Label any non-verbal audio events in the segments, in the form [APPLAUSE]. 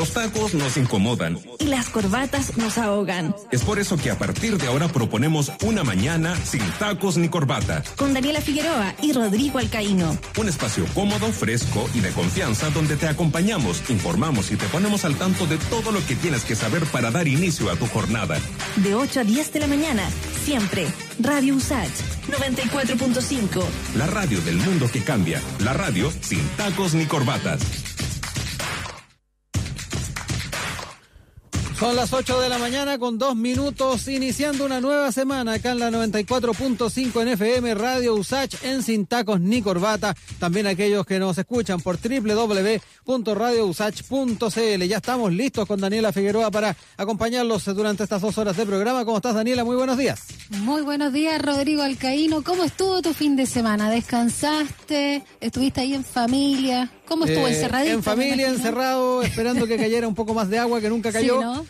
Los tacos nos incomodan. Y las corbatas nos ahogan. Es por eso que a partir de ahora proponemos una mañana sin tacos ni corbata. Con Daniela Figueroa y Rodrigo Alcaíno. Un espacio cómodo, fresco y de confianza donde te acompañamos, informamos y te ponemos al tanto de todo lo que tienes que saber para dar inicio a tu jornada. De 8 a 10 de la mañana, siempre. Radio Usach 94.5. La radio del mundo que cambia. La radio sin tacos ni corbatas. Son las 8 de la mañana con dos minutos, iniciando una nueva semana acá en la 94.5 en FM Radio Usach en Sin Tacos ni Corbata. También aquellos que nos escuchan por www.radiousach.cl. Ya estamos listos con Daniela Figueroa para acompañarlos durante estas dos horas de programa. ¿Cómo estás, Daniela? Muy buenos días. Muy buenos días, Rodrigo Alcaíno. ¿Cómo estuvo tu fin de semana? ¿Descansaste? ¿Estuviste ahí en familia? ¿Cómo estuvo Eh, encerradito? En familia, encerrado, esperando que cayera un poco más de agua que nunca cayó. Sí, ¿no?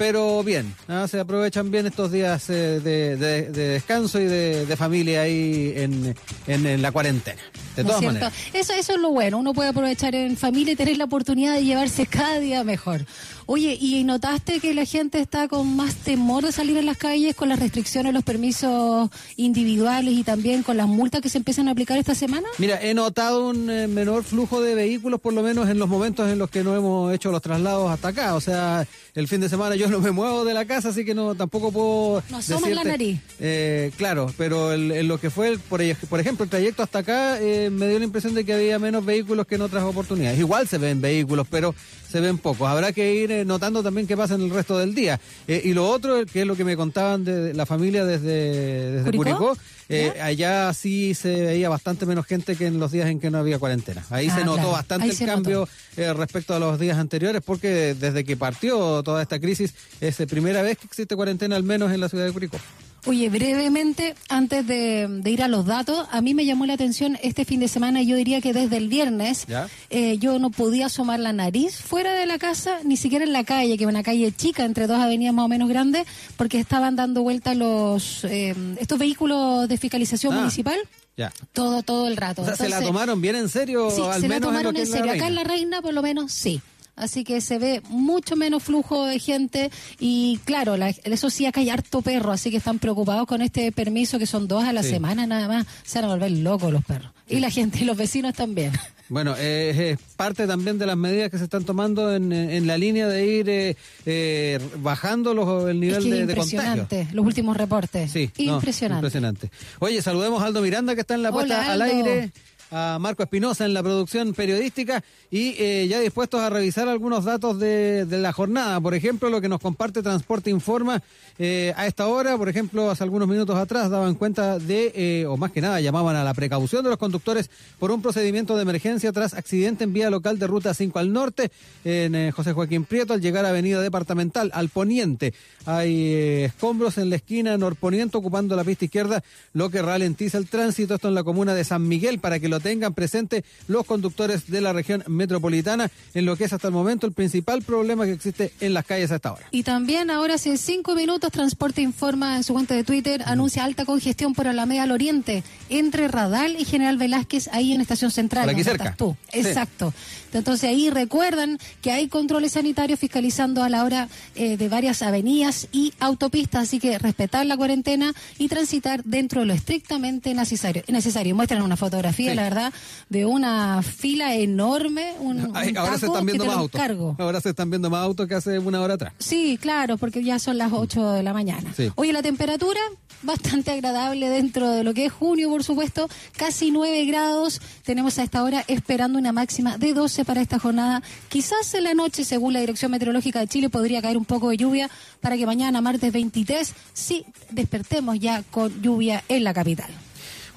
Pero bien, ¿ah? se aprovechan bien estos días eh, de, de- de descanso y de, de familia ahí en, en- en la cuarentena. De ¿No es todas cierto? maneras. Eso, eso es lo bueno, uno puede aprovechar en familia y tener la oportunidad de llevarse cada día mejor. Oye, ¿y notaste que la gente está con más temor de salir a las calles con las restricciones, los permisos individuales y también con las multas que se empiezan a aplicar esta semana? Mira, he notado un eh, menor flujo de vehículos, por lo menos en los momentos en los que no hemos hecho los traslados hasta acá. O sea, el fin de semana yo no me muevo de la casa, así que no tampoco puedo. No asomas la nariz. Eh, claro, pero el- en lo que fue, el- por, por ejemplo, el trayecto hasta acá, eh, me dio la impresión de que había menos vehículos que en otras oportunidades. Igual se ven vehículos, pero se ven pocos. Habrá que ir eh, notando también qué pasa en el resto del día. Eh, y lo otro, que es lo que me contaban de la familia desde, desde ¿Curicó? Curicó, eh, allá sí se veía bastante menos gente que en los días en que no había cuarentena. Ahí Ah, se notó claro. bastante Ahí el cambio eh, respecto a los días anteriores, porque desde que partió toda esta crisis es la primera vez que existe cuarentena, al menos en la ciudad de Curicó. Oye, brevemente, antes de, de ir a los datos, a mí me llamó la atención este fin de semana, yo diría que desde el viernes, eh, yo no podía asomar la nariz fuera de la casa, ni siquiera en la calle, que es una calle chica, entre dos avenidas más o menos grandes, porque estaban dando vuelta los eh, estos vehículos de fiscalización Ah. municipal. Ya. Todo, todo el rato. O sea, se la tomaron bien en serio, Sí, al se la tomaron en serio. Acá en. La Reina, por lo menos, sí. Así que se ve mucho menos flujo de gente y claro, la- eso sí, acá hay harto perro, así que están preocupados con este permiso que son dos a la Sí. semana nada más. Se van a volver locos los perros. Y la gente y los vecinos también. Bueno, eh, es parte también de las medidas que se están tomando en, en la línea de ir eh, eh, bajando los, el Es nivel que de, de contagio. impresionante, los últimos reportes. Sí, no, impresionante. impresionante. Oye, saludemos a Aldo Miranda que está en la puesta al aire, a Marco Espinosa en la producción periodística y eh, ya dispuestos a revisar algunos datos de, de la jornada. Por ejemplo, lo que nos comparte Transporte Informa eh, a esta hora, por ejemplo, hace algunos minutos atrás daban cuenta de, eh, o más que nada, llamaban a la precaución de los conductores por un procedimiento de emergencia tras accidente en vía local de Ruta 5 al norte, en José Joaquín Prieto, al llegar a Avenida Departamental, al poniente. Hay escombros en la esquina norponiente ocupando la pista izquierda, lo que ralentiza el tránsito. Esto en la comuna de San Miguel, para que lo tengan presente los conductores de la región metropolitana, en lo que es hasta el momento el principal problema que existe en las calles a esta hora. Y también ahora hace cinco minutos Transporte Informa en su cuenta de Twitter anuncia alta congestión por Alameda al Oriente entre Radal y General Velázquez ahí en Estación Central. Por aquí cerca. estás tú. Sí. Exacto. Entonces ahí recuerdan que hay controles sanitarios fiscalizando a la hora eh, de varias avenidas y autopistas, así que respetar la cuarentena y transitar dentro de lo estrictamente necesario. necesario. Muestran una fotografía, Sí. la verdad, de una fila enorme, un, [LAUGHS] Ay, un ahora se están viendo más autos. Ahora se están viendo más autos que hace una hora atrás. Sí, claro, porque ya son las 8 de la mañana. Sí. Oye, la temperatura bastante agradable dentro de lo que es junio, por supuesto, casi 9 grados. Tenemos a esta hora esperando una máxima de 12 para esta jornada. Quizás en la noche, según la Dirección Meteorológica de Chile, podría caer un poco de lluvia para que mañana, martes 23, sí despertemos ya con lluvia en la capital.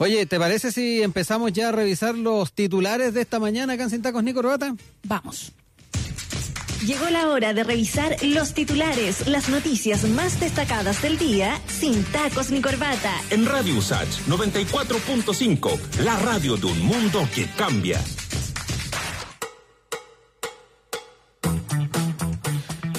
Oye, ¿te parece si empezamos ya a revisar los titulares de esta mañana acá en Sin Tacos ni Corbata? Vamos. Llegó la hora de revisar los titulares, las noticias más destacadas del día, sin tacos ni corbata. En Radio Usach 94.5, la radio de un mundo que cambia.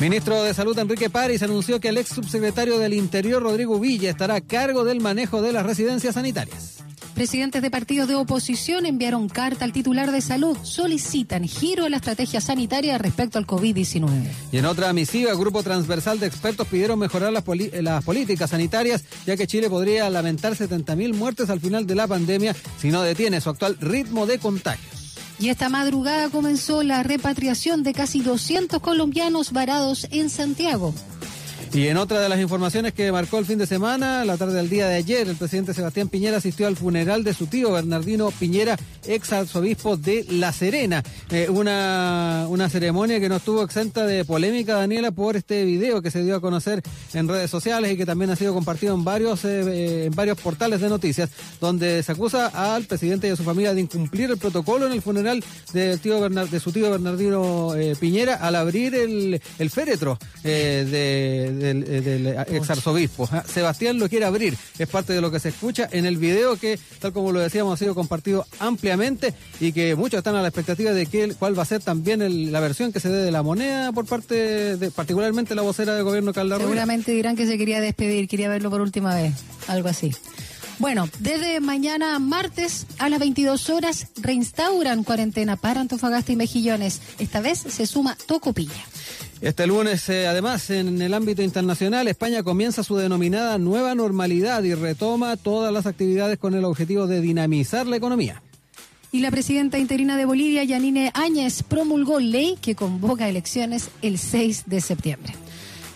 Ministro de Salud Enrique París anunció que el ex subsecretario del Interior Rodrigo Villa estará a cargo del manejo de las residencias sanitarias. Presidentes de partidos de oposición enviaron carta al titular de salud. Solicitan giro en la estrategia sanitaria respecto al COVID-19. Y en otra misiva, el grupo transversal de expertos pidieron mejorar las, las políticas sanitarias, ya que Chile podría lamentar 70.000 muertes al final de la pandemia si no detiene su actual ritmo de contagios. Y esta madrugada comenzó la repatriación de casi 200 colombianos varados en Santiago. Y en otra de las informaciones que marcó el fin de semana, la tarde del día de ayer, el presidente Sebastián Piñera asistió al funeral de su tío Bernardino Piñera, ex arzobispo de La Serena. Eh, una, una ceremonia que no estuvo exenta de polémica, Daniela, por este video que se dio a conocer en redes sociales y que también ha sido compartido en varios, eh, eh, en varios portales de noticias, donde se acusa al presidente y a su familia de incumplir el protocolo en el funeral de, tío de su tío Bernardino Piñera al abrir el, el féretro de del, eh, del eh, ex arzobispo. ¿ah? Sebastián lo quiere abrir, es parte de lo que se escucha en el video que, tal como lo decíamos, ha sido compartido ampliamente y que muchos están a la expectativa de que, cuál va a ser también la versión que se dé de la moneda por parte de, particularmente la vocera del gobierno Carla Seguramente dirán que se quería despedir, quería verlo por última vez, algo así. Bueno, desde mañana martes a las 22 horas reinstauran cuarentena para Antofagasta y Mejillones. Esta vez se suma Tocopilla. Este lunes, eh, además, en el ámbito internacional, España comienza su denominada nueva normalidad y retoma todas las actividades con el objetivo de dinamizar la economía. Y la presidenta interina de Bolivia, Yanine Áñez, promulgó ley que convoca elecciones el 6 de septiembre.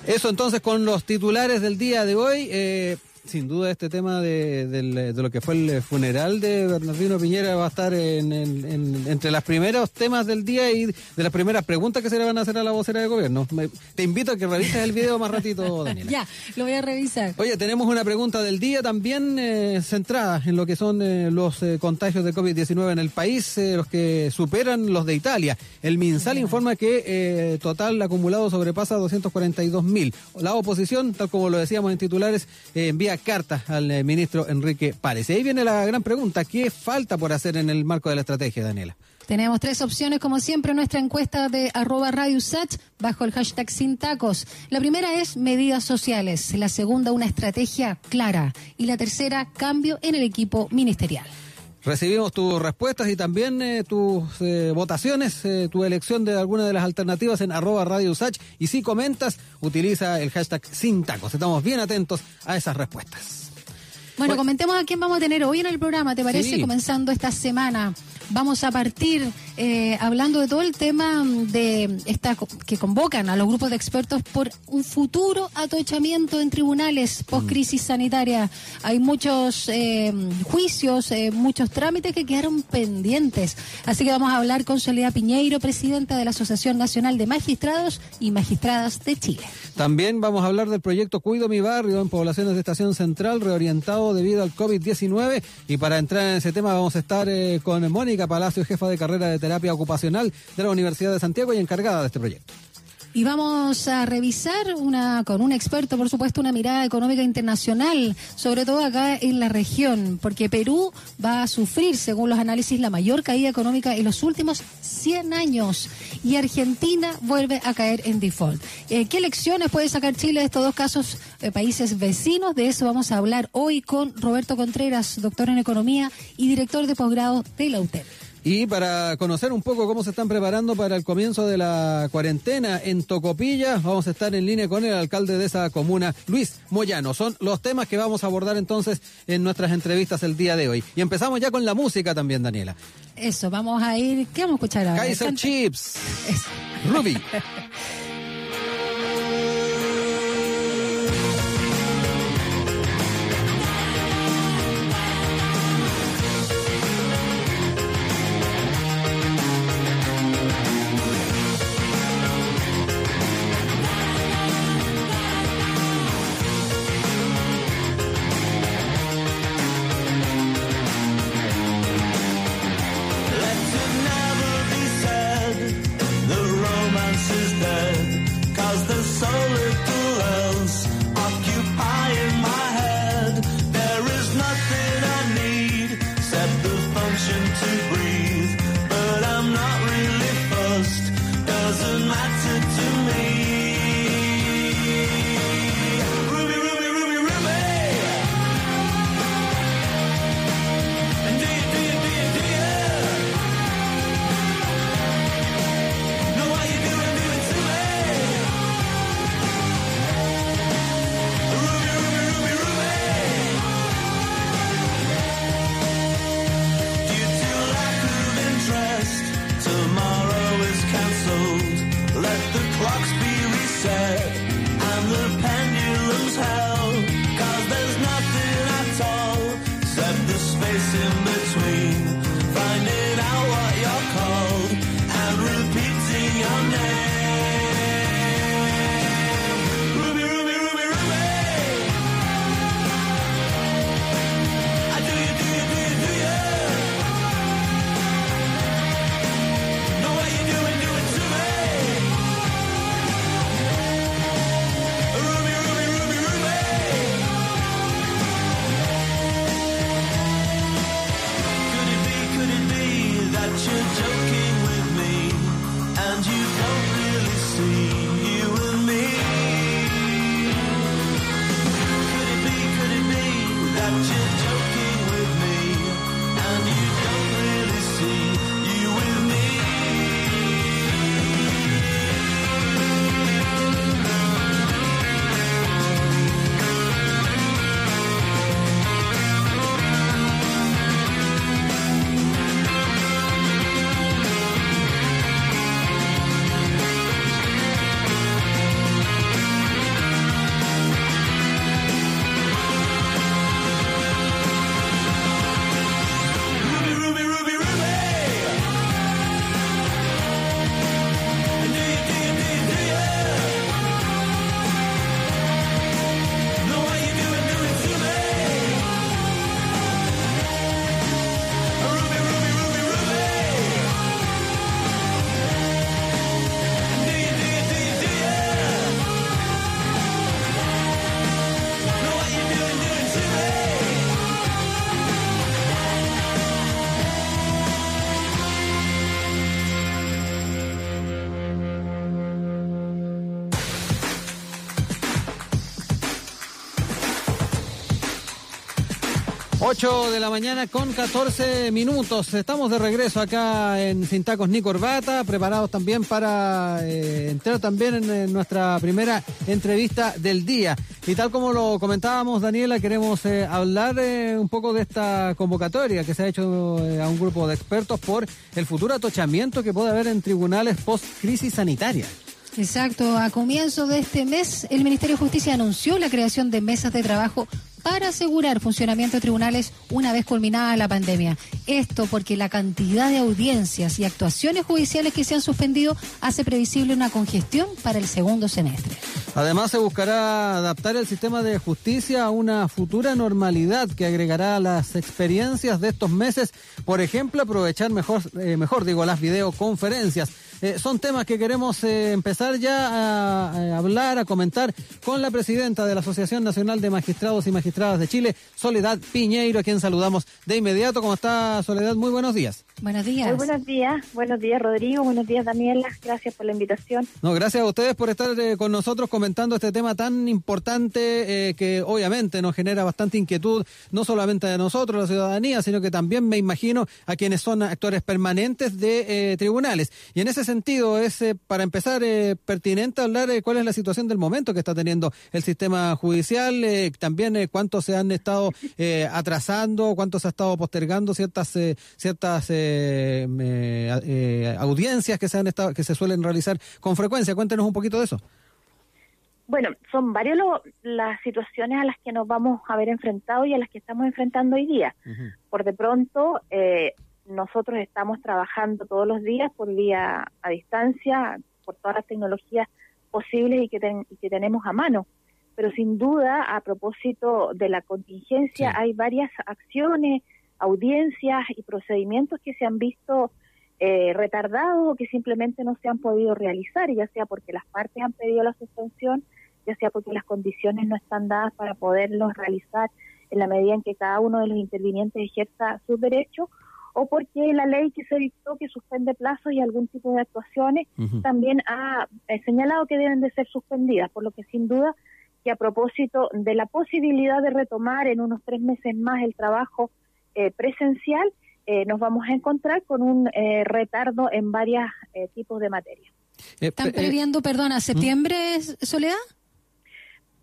Eso entonces con los titulares del día de hoy. Eh, sin duda este tema de, lo que fue el funeral de Bernardino Piñera va a estar en, entre los primeros temas del día y de las primeras preguntas que se le van a hacer a la vocera de gobierno. te invito a que revises el video más ratito, [LAUGHS] Daniela. ya, lo voy a revisar. Oye, tenemos una pregunta del día también eh, centrada en lo que son eh, los eh, contagios de COVID-19 en el país, los que superan los de Italia. El MinSal informa que total acumulado sobrepasa 242 mil. La oposición, tal como lo decíamos en titulares, envía carta al eh, ministro Enrique Párez. Y ahí viene la gran pregunta, ¿qué falta por hacer en el marco de la estrategia, Daniela? Tenemos tres opciones, como siempre, nuestra encuesta de arroba Radio bajo el hashtag sin tacos. La primera es medidas sociales, la segunda una estrategia clara y la tercera cambio en el equipo ministerial. Recibimos tus respuestas y también eh, tus eh, votaciones, eh, tu elección de alguna de las alternativas en arroba Radio Usach. Y si comentas, utiliza el hashtag sin tacos. Estamos bien atentos a esas respuestas. Bueno, comentemos a quién vamos a tener hoy en el programa, ¿te parece? Comenzando esta semana. Vamos a partir eh, hablando de todo el tema de esta que convocan a los grupos de expertos por un futuro atochamiento en tribunales post crisis sanitaria. Hay muchos eh, juicios, eh, muchos trámites que quedaron pendientes. Así que vamos a hablar con Soledad Piñeiro, presidenta de la Asociación Nacional de Magistrados y Magistradas de Chile. También vamos a hablar del proyecto Cuido mi barrio en poblaciones de Estación Central reorientado debido al COVID-19 y para entrar en ese tema vamos a estar con Mónica Palacio, jefa de carrera de terapia ocupacional de la Universidad de Santiago y encargada de este proyecto. Y vamos a revisar una, con un experto, por supuesto, una mirada económica internacional, sobre todo acá en la región, porque Perú va a sufrir, según los análisis, la mayor caída económica en los últimos 100 años y Argentina vuelve a caer en default. Eh, ¿Qué lecciones puede sacar Chile de estos dos casos de países vecinos? De eso vamos a hablar hoy con Roberto Contreras, doctor en economía y director de posgrado de la UTEP. Y para conocer un poco cómo se están preparando para el comienzo de la cuarentena en Tocopilla, vamos a estar en línea con el alcalde de esa comuna, Luis Moyano. Son los temas que vamos a abordar entonces en nuestras entrevistas el día de hoy. Y empezamos ya con la música también, Daniela. Eso, vamos a ir. ¿Qué vamos a escuchar ahora? Kaiser Chips. Ruby. [LAUGHS] that 8 de la mañana con 14 minutos. Estamos de regreso acá en Sintacos Ni Corbata, preparados también para eh, entrar también en, nuestra primera entrevista del día. Y tal como lo comentábamos, Daniela, queremos eh, hablar eh, un poco de esta convocatoria que se ha hecho a un grupo de expertos por el futuro atochamiento que puede haber en tribunales post-crisis sanitaria. Exacto. A comienzo de este mes, el Ministerio de Justicia anunció la creación de mesas de trabajo para asegurar funcionamiento de tribunales una vez culminada la pandemia. Esto porque la cantidad de audiencias y actuaciones judiciales que se han suspendido hace previsible una congestión para el segundo semestre. Además, se buscará adaptar el sistema de justicia a una futura normalidad que agregará las experiencias de estos meses, por ejemplo, aprovechar mejor, eh, mejor digo, las videoconferencias. Eh, son temas que queremos eh, empezar ya a, a hablar, a comentar con la presidenta de la Asociación Nacional de Magistrados y Magistradas de Chile, Soledad Piñeiro, a quien saludamos de inmediato. ¿Cómo está Soledad? Muy buenos días. Buenos días. Muy buenos días, buenos días Rodrigo, buenos días Daniela, gracias por la invitación. No, gracias a ustedes por estar eh, con nosotros comentando este tema tan importante eh, que obviamente nos genera bastante inquietud, no solamente a nosotros, la ciudadanía, sino que también me imagino a quienes son actores permanentes de eh, tribunales. Y en ese sentido es, eh, para empezar, eh, pertinente hablar eh, cuál es la situación del momento que está teniendo el sistema judicial, eh, también cuánto se han estado eh, atrasando, cuánto se ha estado postergando ciertas eh, ciertas audiencias que se han estado, que se suelen realizar con frecuencia. Cuéntenos un poquito de eso. Bueno, son varias las situaciones a las que nos vamos a ver enfrentados y a las que estamos enfrentando hoy día. Por de pronto, eh, nosotros estamos trabajando todos los días por vía a distancia, por todas las tecnologías posibles y que, ten- y que tenemos a mano. Pero sin duda, a propósito de la contingencia, Sí. hay varias acciones, audiencias y procedimientos que se han visto eh, retardados o que simplemente no se han podido realizar, ya sea porque las partes han pedido la suspensión, ya sea porque las condiciones no están dadas para poderlos realizar en la medida en que cada uno de los intervinientes ejerza sus derechos, o porque la ley que se dictó que suspende plazos y algún tipo de actuaciones también ha eh, señalado que deben de ser suspendidas, por lo que sin duda que a propósito de la posibilidad de retomar en unos tres meses más el trabajo eh, presencial, eh, nos vamos a encontrar con un eh, retardo en varios tipos de materias. Eh, ¿Están eh, previendo, perdona, septiembre, Soledad?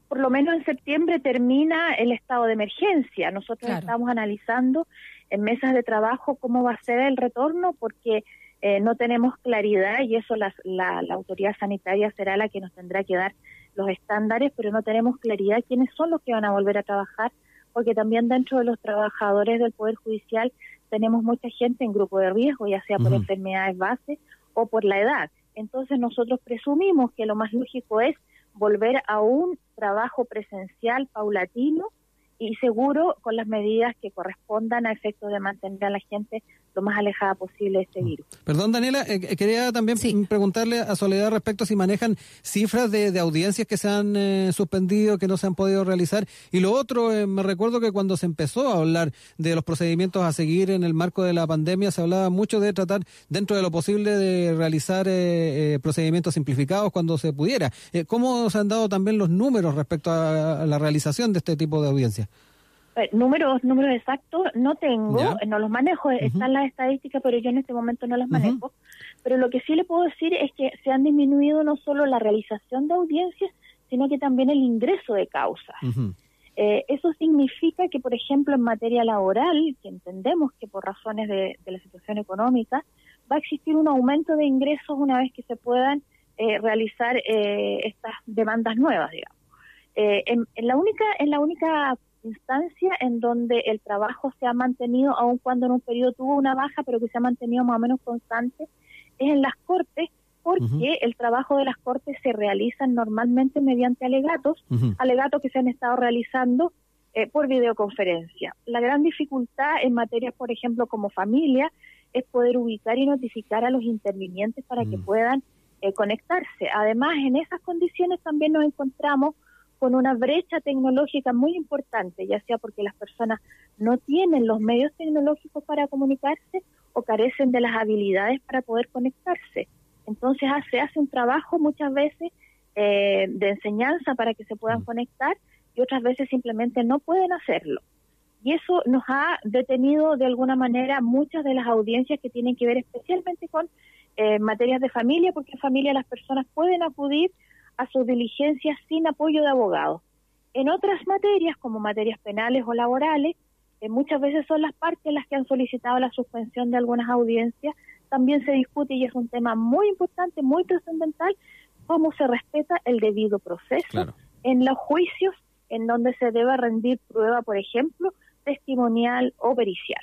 por lo menos en septiembre termina el estado de emergencia. Nosotros Claro. estamos analizando en mesas de trabajo cómo va a ser el retorno, porque eh, no tenemos claridad y eso la, la autoridad sanitaria será la que nos tendrá que dar los estándares, pero no tenemos claridad quiénes son los que van a volver a trabajar, porque también dentro de los trabajadores del Poder Judicial tenemos mucha gente en grupo de riesgo, ya sea por enfermedades base o por la edad. Entonces nosotros presumimos que lo más lógico es volver a un trabajo presencial paulatino y seguro con las medidas que correspondan a efectos de mantener a la gente lo más alejada posible de este virus. Perdón, Daniela, eh, eh, quería también Sí. mm, preguntarle a Soledad respecto a si manejan cifras de, de audiencias que se han eh, suspendido, que no se han podido realizar. Y lo otro, eh, me recuerdo que cuando se empezó a hablar de los procedimientos a seguir en el marco de la pandemia, se hablaba mucho de tratar, dentro de lo posible, de realizar eh, eh, procedimientos simplificados cuando se pudiera. Eh, ¿Cómo se han dado también los números respecto a, a la realización de este tipo de audiencias? Eh, números números exactos no tengo, eh, no los manejo, eh, están las estadísticas, pero yo en este momento no las manejo. Pero lo que sí le puedo decir es que se han disminuido no solo la realización de audiencias, sino que también el ingreso de causas. Eh, eso significa que, por ejemplo, en materia laboral, que entendemos que por razones de, de la situación económica, va a existir un aumento de ingresos una vez que se puedan eh, realizar eh, estas demandas nuevas, digamos. Eh, en, en la única, en la única instancia en donde el trabajo se ha mantenido, aun cuando en un periodo tuvo una baja, pero que se ha mantenido más o menos constante, es en las cortes, porque el trabajo de las cortes se realiza normalmente mediante alegatos, alegatos que se han estado realizando eh, por videoconferencia. La gran dificultad en materias, por ejemplo, como familia, es poder ubicar y notificar a los intervinientes para que Mm. puedan eh, conectarse. Además, en esas condiciones también nos encontramos con una brecha tecnológica muy importante, ya sea porque las personas no tienen los medios tecnológicos para comunicarse o carecen de las habilidades para poder conectarse. Entonces ha- se hace un trabajo muchas veces eh, de enseñanza para que se puedan Mm. conectar y otras veces simplemente no pueden hacerlo. Y eso nos ha detenido de alguna manera muchas de las audiencias que tienen que ver especialmente con eh, materias de familia, porque en familia las personas pueden acudir a sus diligencias sin apoyo de abogados. En otras materias, como materias penales o laborales, eh, muchas veces son las partes las que han solicitado la suspensión de algunas audiencias. También se discute, y es un tema muy importante, muy trascendental, cómo se respeta el debido proceso Claro. en los juicios en donde se debe rendir prueba, por ejemplo, testimonial o pericial.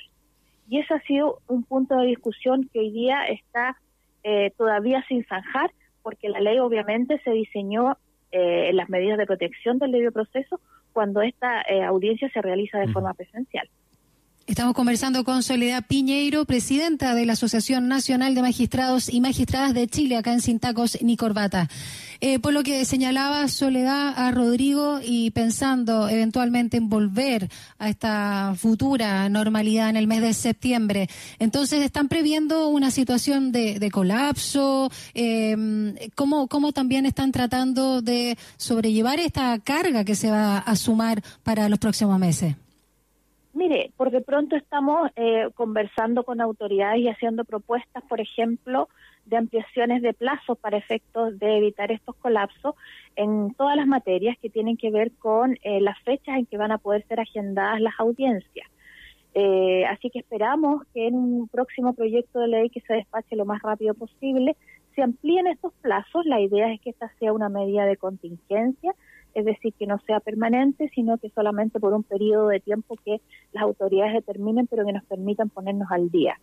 Y ese ha sido un punto de discusión que hoy día está eh, todavía sin zanjar, porque la ley obviamente se diseñó eh, en las medidas de protección del debido proceso cuando esta eh, audiencia se realiza de forma presencial. Estamos conversando con Soledad Piñeiro, presidenta de la Asociación Nacional de Magistrados y Magistradas de Chile, acá en Sin Tacos ni Corbata. Eh, por lo que señalaba Soledad a Rodrigo y pensando eventualmente en volver a esta futura normalidad en el mes de septiembre, entonces están previendo una situación de, colapso. Eh, ¿cómo, ¿Cómo también están tratando de sobrellevar esta carga que se va a sumar para los próximos meses? Mire, por de pronto estamos eh, conversando con autoridades y haciendo propuestas, por ejemplo, de ampliaciones de plazos para efectos de evitar estos colapsos en todas las materias que tienen que ver con eh, las fechas en que van a poder ser agendadas las audiencias. Eh, así que esperamos que en un próximo proyecto de ley que se despache lo más rápido posible se amplíen estos plazos. La idea es que esta sea una medida de contingencia, es decir, que no sea permanente, sino que solamente por un periodo de tiempo que las autoridades determinen, pero que nos permitan ponernos al día.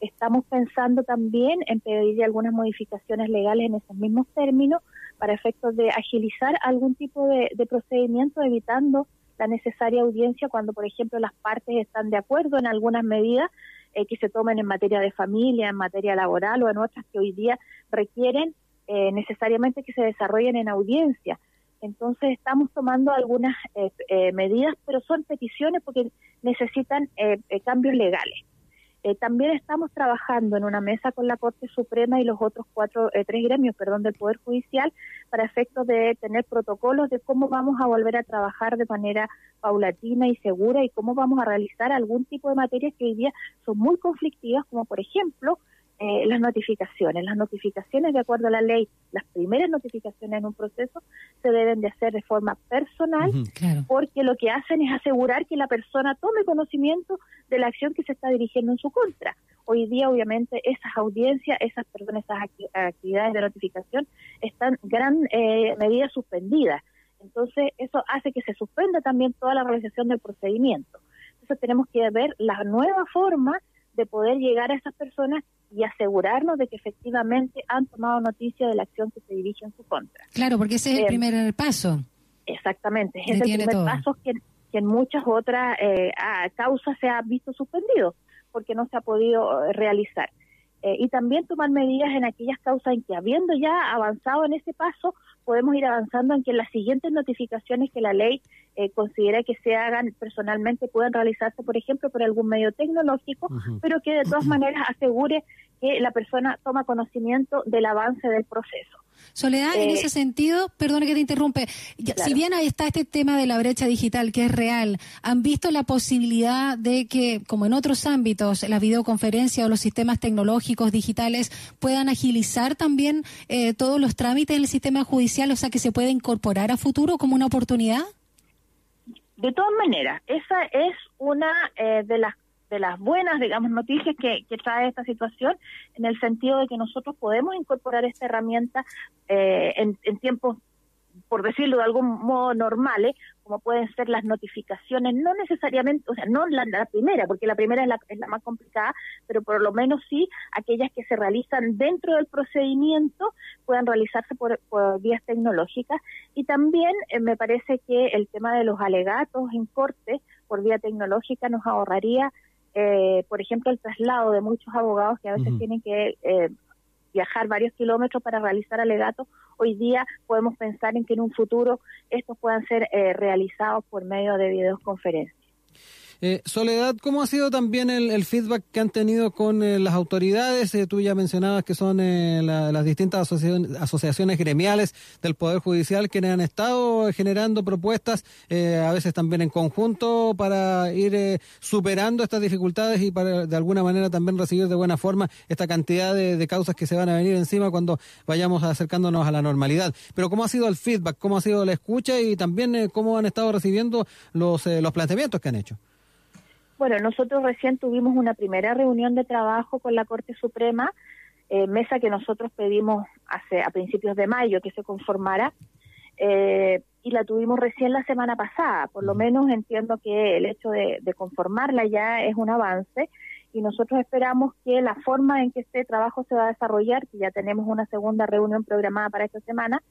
Estamos pensando también en pedir algunas modificaciones legales en esos mismos términos para efectos de agilizar algún tipo de, procedimiento, evitando la necesaria audiencia cuando, por ejemplo, las partes están de acuerdo en algunas medidas eh, que se tomen en materia de familia, en materia laboral o en otras que hoy día requieren eh, necesariamente que se desarrollen en audiencia. Entonces estamos tomando algunas eh, eh, medidas, pero son peticiones porque necesitan eh, eh, cambios legales. Eh, también estamos trabajando en una mesa con la Corte Suprema y los otros cuatro, eh, tres gremios, perdón, del Poder Judicial para efectos de tener protocolos de cómo vamos a volver a trabajar de manera paulatina y segura y cómo vamos a realizar algún tipo de materias que hoy día son muy conflictivas, como por ejemplo eh, las notificaciones. Las notificaciones, de acuerdo a la ley, las primeras notificaciones en un proceso se deben de hacer de forma personal. Claro. porque lo que hacen es asegurar que la persona tome conocimiento de la acción que se está dirigiendo en su contra. Hoy día, obviamente, esas audiencias, esas personas, esas acti- actividades de notificación están gran eh, medida suspendidas. Entonces, eso hace que se suspenda también toda la realización del procedimiento. Entonces, tenemos que ver la nueva forma de poder llegar a esas personas y asegurarnos de que efectivamente han tomado noticia de la acción que se dirige en su contra. Claro, porque ese es el Bien. primer paso. Exactamente, es el primer todo. paso que, que en muchas otras eh, causas se ha visto suspendido porque no se ha podido eh, realizar. Eh, y también tomar medidas en aquellas causas en que habiendo ya avanzado en ese paso, podemos ir avanzando en que las siguientes notificaciones que la ley eh, considera que se hagan personalmente puedan realizarse, por ejemplo, por algún medio tecnológico, pero que de todas maneras asegure que la persona toma conocimiento del avance del proceso. Soledad, en Eh, ese sentido, perdona que te interrumpe, Claro. si bien ahí está este tema de la brecha digital que es real, ¿han visto la posibilidad de que, como en otros ámbitos, la videoconferencia o los sistemas tecnológicos digitales puedan agilizar también eh, todos los trámites en el sistema judicial, o sea, que se pueda incorporar a futuro como una oportunidad? De todas maneras, esa es una eh, de las de las buenas, digamos, noticias que, trae esta situación, en el sentido de que nosotros podemos incorporar esta herramienta eh, en, en tiempos, por decirlo de algún modo, normales, como pueden ser las notificaciones, no necesariamente, o sea, no la, la primera, porque la primera es la, es la más complicada, pero por lo menos sí aquellas que se realizan dentro del procedimiento puedan realizarse por, por vías tecnológicas. Y también eh, me parece que el tema de los alegatos en corte por vía tecnológica nos ahorraría, eh, por ejemplo, el traslado de muchos abogados que a veces tienen que eh, viajar varios kilómetros para realizar alegatos. Hoy día podemos pensar en que en un futuro estos puedan ser eh, realizados por medio de videoconferencias. Eh, Soledad, ¿cómo ha sido también el, el feedback que han tenido con eh, las autoridades? Eh, tú ya mencionabas que son eh, la- las distintas asociaciones, gremiales del Poder Judicial quienes han estado generando propuestas, eh, a veces también en conjunto, para ir eh, superando estas dificultades y para de alguna manera también recibir de buena forma esta cantidad de, causas que se van a venir encima cuando vayamos acercándonos a la normalidad. Pero ¿cómo ha sido el feedback? ¿Cómo ha sido la escucha? Y también eh, cómo han estado recibiendo los, eh, los planteamientos que han hecho. Bueno, nosotros recién tuvimos una primera reunión de trabajo con la Corte Suprema, eh, mesa que nosotros pedimos hace a principios de mayo que se conformara, eh, y la tuvimos recién la semana pasada. Por lo menos entiendo que el hecho de, de conformarla ya es un avance y nosotros esperamos que la forma en que este trabajo se va a desarrollar, que ya tenemos una segunda reunión programada para esta semana,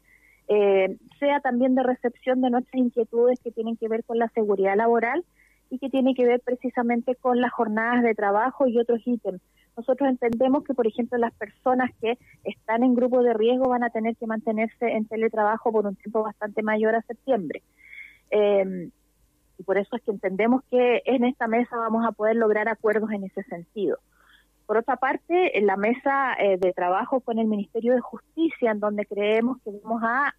eh, sea también de recepción de nuestras inquietudes que tienen que ver con la seguridad laboral y que tiene que ver precisamente con las jornadas de trabajo y otros ítems. Nosotros entendemos que, por ejemplo, las personas que están en grupo de riesgo van a tener que mantenerse en teletrabajo por un tiempo bastante mayor a septiembre. Eh, y por eso es que entendemos que en esta mesa vamos a poder lograr acuerdos en ese sentido. Por otra parte, en la mesa eh, de trabajo con el Ministerio de Justicia, en donde creemos que vamos a,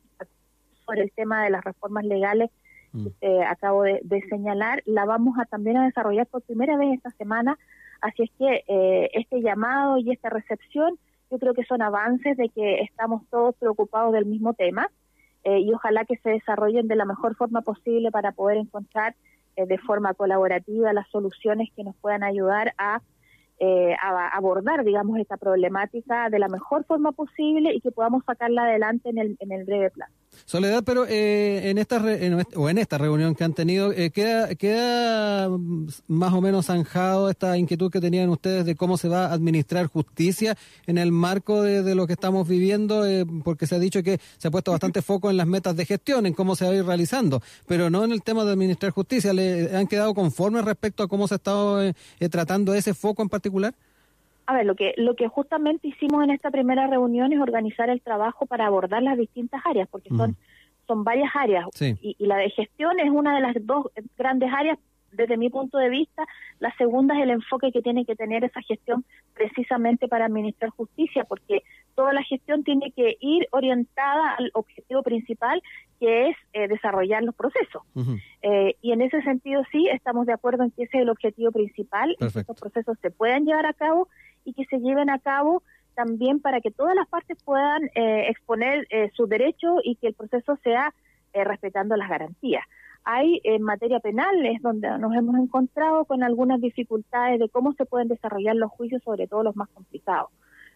sobre el tema de las reformas legales eh, acabo de, señalar, la vamos a también a desarrollar por primera vez esta semana. Así es que eh, este llamado y esta recepción, yo creo que son avances de que estamos todos preocupados del mismo tema eh, y ojalá que se desarrollen de la mejor forma posible para poder encontrar eh, de forma colaborativa las soluciones que nos puedan ayudar a, a abordar, digamos, esta problemática de la mejor forma posible y que podamos sacarla adelante en el, en el breve plazo. Soledad, pero eh, en esta re- en, o en esta reunión que han tenido, eh, queda, queda mm, más o menos zanjado esta inquietud que tenían ustedes de cómo se va a administrar justicia en el marco de, de lo que estamos viviendo, eh, porque se ha dicho que se ha puesto bastante [LAUGHS] foco en las metas de gestión, en cómo se va a ir realizando, pero no en el tema de administrar justicia. ¿Le han quedado conformes respecto a cómo se ha estado eh, eh, tratando ese foco en particular? A ver, lo que, lo que justamente hicimos en esta primera reunión es organizar el trabajo para abordar las distintas áreas, porque son, son varias áreas. Sí. Y, y la de gestión es una de las dos grandes áreas desde mi punto de vista. La segunda es el enfoque que tiene que tener esa gestión precisamente para administrar justicia, porque toda la gestión tiene que ir orientada al objetivo principal, que es eh, desarrollar los procesos. Eh, y en ese sentido sí estamos de acuerdo en que ese es el objetivo principal, que estos procesos se puedan llevar a cabo y que se lleven a cabo también para que todas las partes puedan eh, exponer eh, sus derechos y que el proceso sea eh, respetando las garantías. Hay en materia penal es donde nos hemos encontrado con algunas dificultades de cómo se pueden desarrollar los juicios, sobre todo los más complicados,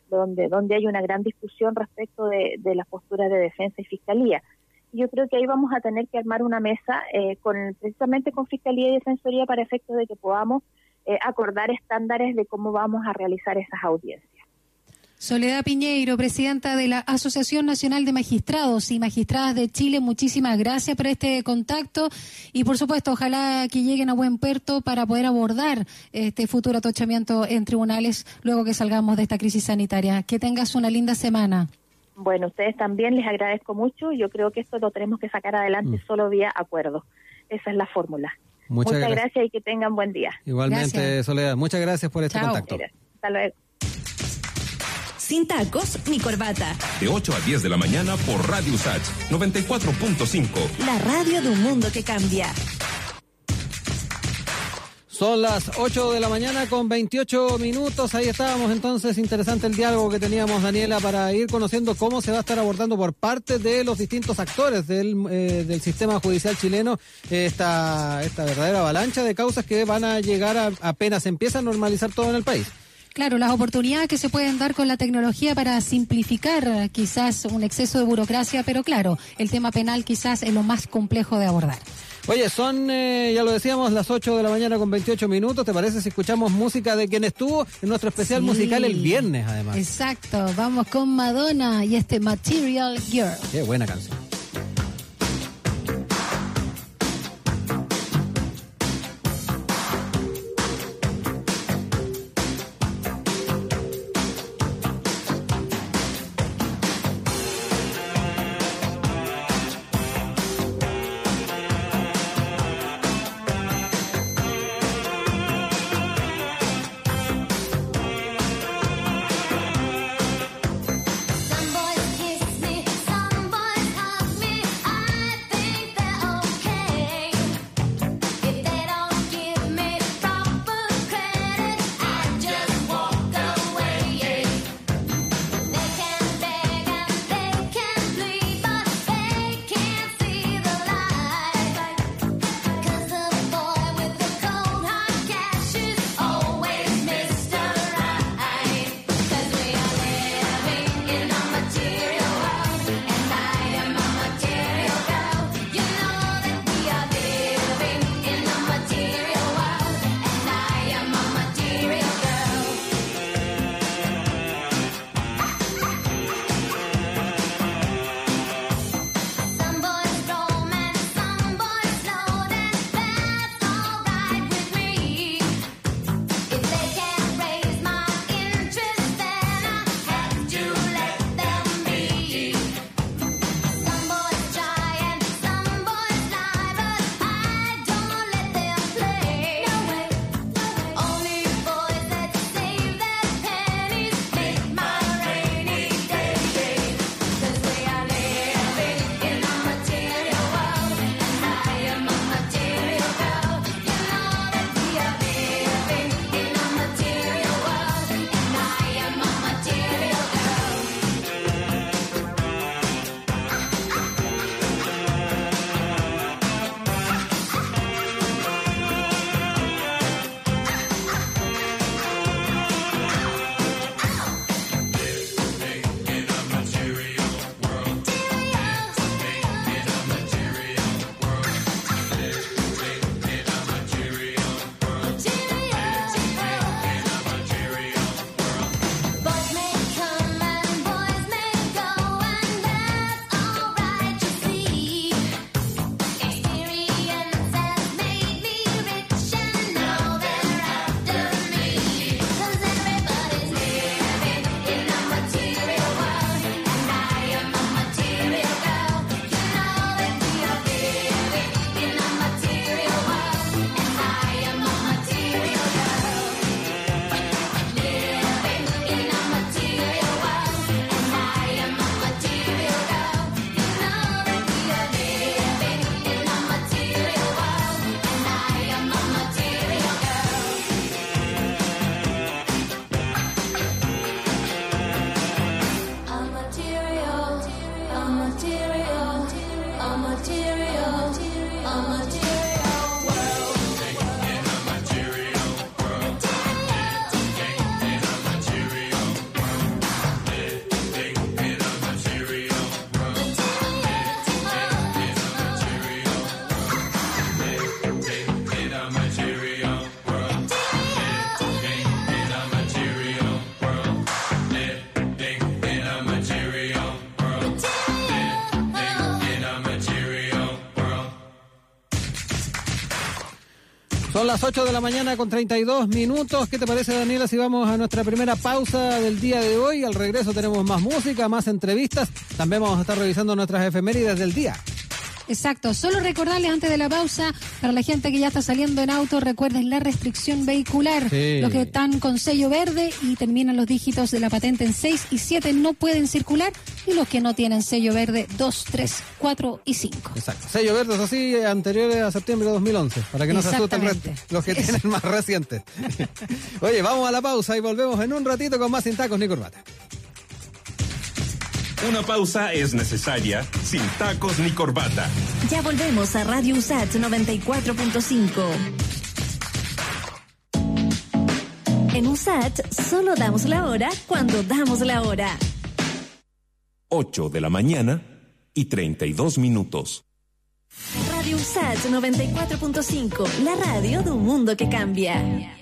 donde, donde hay una gran discusión respecto de, de las posturas de defensa y fiscalía. Yo creo que ahí vamos a tener que armar una mesa eh, con precisamente con fiscalía y defensoría para efectos de que podamos eh, acordar estándares de cómo vamos a realizar esas audiencias. Soledad Piñeiro, presidenta de la Asociación Nacional de Magistrados y Magistradas de Chile, muchísimas gracias por este contacto y por supuesto ojalá que lleguen a buen puerto para poder abordar este futuro atochamiento en tribunales luego que salgamos de esta crisis sanitaria. Que tengas una linda semana. Bueno, ustedes también les agradezco mucho. Yo creo que esto lo tenemos que sacar adelante Mm. solo vía acuerdo. Esa es la fórmula. Muchas, Muchas gracias. gracias y que tengan buen día. Igualmente, Gracias. Soledad. Muchas gracias por este Chao. contacto. Hasta luego. Sin tacos ni corbata. De 8 a 10 de la mañana por Radio Sach 94.5. La radio de un mundo que cambia. Son las 8 de la mañana con 28 minutos. Ahí estábamos entonces. Interesante el diálogo que teníamos, Daniela, para ir conociendo cómo se va a estar abordando por parte de los distintos actores del, eh, del sistema judicial chileno esta, esta verdadera avalancha de causas que van a llegar a, apenas empieza a normalizar todo en el país. Claro, las oportunidades que se pueden dar con la tecnología para simplificar quizás un exceso de burocracia, pero claro, el tema penal quizás es lo más complejo de abordar. Oye, son, eh, ya lo decíamos, las 8 de la mañana con 28 minutos. ¿Te parece si escuchamos música de quien estuvo en nuestro especial Sí. musical el viernes, además? Exacto, vamos con Madonna y este Material Girl. Qué buena canción. Las 8 de la mañana con 32 minutos. ¿Qué te parece, Daniela, si vamos a nuestra primera pausa del día de hoy? Al regreso tenemos más música, más entrevistas. También vamos a estar revisando nuestras efemérides del día. Exacto, solo recordarles antes de la pausa, para la gente que ya está saliendo en auto, recuerden la restricción vehicular. Sí. Los que están con sello verde y terminan los dígitos de la patente en 6 y 7 no pueden circular. Y los que no tienen sello verde 2, 3, 4 y 5. Exacto. Sello verde, eso sí, anteriores a septiembre de 2011, para que no se asusten los que tienen más recientes. [LAUGHS] Oye, vamos a la pausa y volvemos en un ratito con más sin tacos ni corbata. Una pausa es necesaria, sin tacos ni corbata. Ya volvemos a Radio USAT 94.5. En USAT solo damos la hora cuando damos la hora. 8 de la mañana y 32 minutos. Radio USAT 94.5, la radio de un mundo que cambia.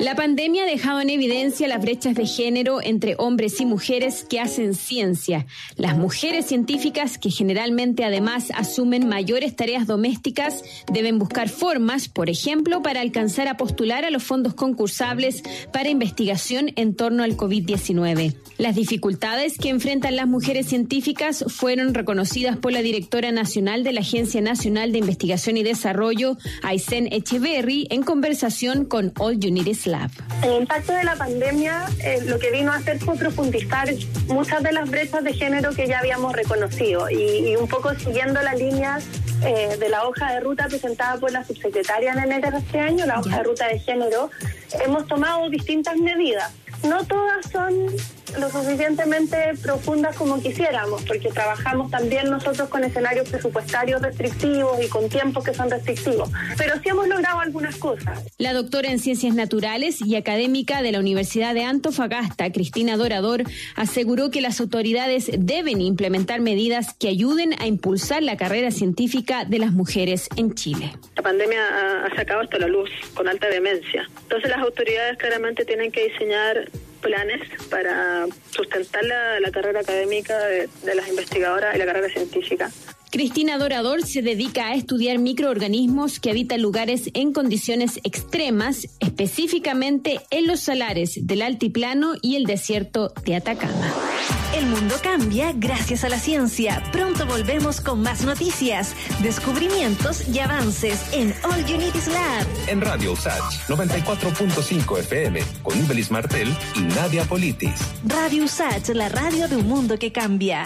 La pandemia ha dejado en evidencia las brechas de género entre hombres y mujeres que hacen ciencia. Las mujeres científicas, que generalmente además asumen mayores tareas domésticas, deben buscar formas, por ejemplo, para alcanzar a postular a los fondos concursables para investigación en torno al COVID-19. Las dificultades que enfrentan las mujeres científicas fueron reconocidas por la directora nacional de la Agencia Nacional de Investigación y Desarrollo, Aysen Echeverry, en conversación con All You Need Is Lab. El impacto de la pandemia eh, lo que vino a hacer fue profundizar muchas de las brechas de género que ya habíamos reconocido y, y un poco siguiendo las líneas eh, de la hoja de ruta presentada por la subsecretaria en enero de este año, la hoja de ruta de género, hemos tomado distintas medidas. No todas son lo suficientemente profundas como quisiéramos, porque trabajamos también nosotros con escenarios presupuestarios restrictivos y con tiempos que son restrictivos, pero sí hemos logrado algunas cosas. La doctora en Ciencias Naturales y académica de la Universidad de Antofagasta, Cristina Dorador, aseguró que las autoridades deben implementar medidas que ayuden a impulsar la carrera científica de las mujeres en Chile. La pandemia ha, sacado esto a la luz con alta demencia. Entonces las autoridades claramente tienen que diseñar planes para sustentar la, carrera académica de, de las investigadoras y la carrera científica. Cristina Dorador se dedica a estudiar microorganismos que habitan lugares en condiciones extremas, específicamente en los salares del altiplano y el desierto de Atacama. El mundo cambia gracias a la ciencia. Pronto volvemos con más noticias, descubrimientos y avances en All You Need Is Lab. En Radio USACH 94.5 FM con Ibelis Martel y Nadia Politis. Radio USAT, la radio de un mundo que cambia.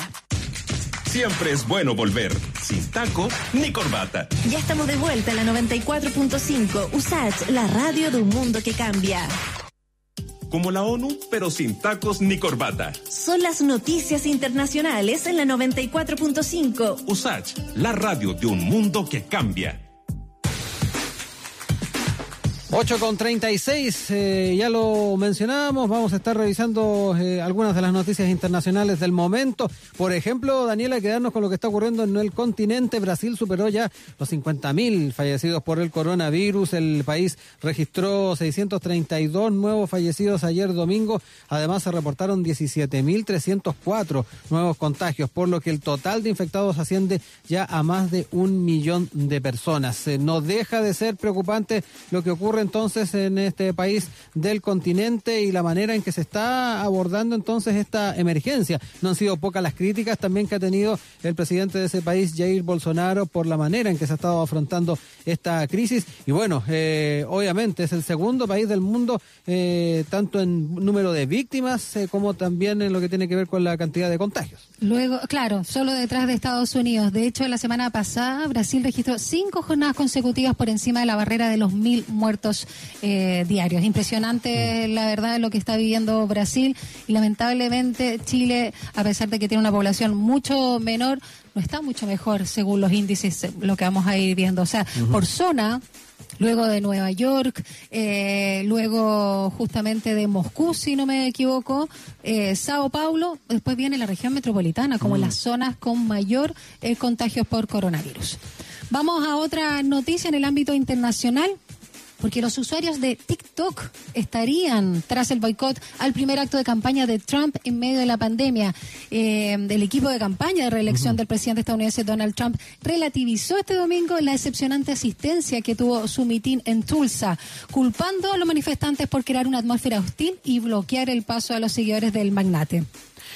Siempre es bueno volver, sin tacos ni corbata. Ya estamos de vuelta en la 94.5 USAT, la radio de un mundo que cambia. Como la ONU, pero sin tacos ni corbata. Son las noticias internacionales en la 94.5. USACH, la radio de un mundo que cambia. 8 con 36, eh, ya lo mencionábamos, vamos a estar revisando eh, algunas de las noticias internacionales del momento. Por ejemplo, Daniela, quedarnos con lo que está ocurriendo en el continente. Brasil superó ya los 50.000 fallecidos por el coronavirus. El país registró 632 nuevos fallecidos ayer domingo. Además, se reportaron 17.304 nuevos contagios, por lo que el total de infectados asciende ya a más de un millón de personas. Eh, no deja de ser preocupante lo que ocurre entonces en este país del continente y la manera en que se está abordando entonces esta emergencia. No han sido pocas las críticas también que ha tenido el presidente de ese país, Jair Bolsonaro, por la manera en que se ha estado afrontando esta crisis. Y bueno, eh, obviamente es el segundo país del mundo, eh, tanto en número de víctimas eh, como también en lo que tiene que ver con la cantidad de contagios. Luego, claro, solo detrás de Estados Unidos. De hecho, la semana pasada Brasil registró cinco jornadas consecutivas por encima de la barrera de los mil muertos eh, diarios. Impresionante, la verdad, lo que está viviendo Brasil. Y lamentablemente Chile, a pesar de que tiene una población mucho menor, no está mucho mejor según los índices, eh, lo que vamos a ir viendo. O sea, por zona, luego de Nueva York, eh, luego justamente de Moscú, si no me equivoco, eh, Sao Paulo, después viene la región metropolitana, como las zonas con mayor eh, contagios por coronavirus. Vamos a otra noticia en el ámbito internacional. Porque los usuarios de TikTok estarían tras el boicot al primer acto de campaña de Trump en medio de la pandemia. Eh, el equipo de campaña de reelección del presidente estadounidense Donald Trump relativizó este domingo la decepcionante asistencia que tuvo su mitin en Tulsa, culpando a los manifestantes por crear una atmósfera hostil y bloquear el paso a los seguidores del magnate.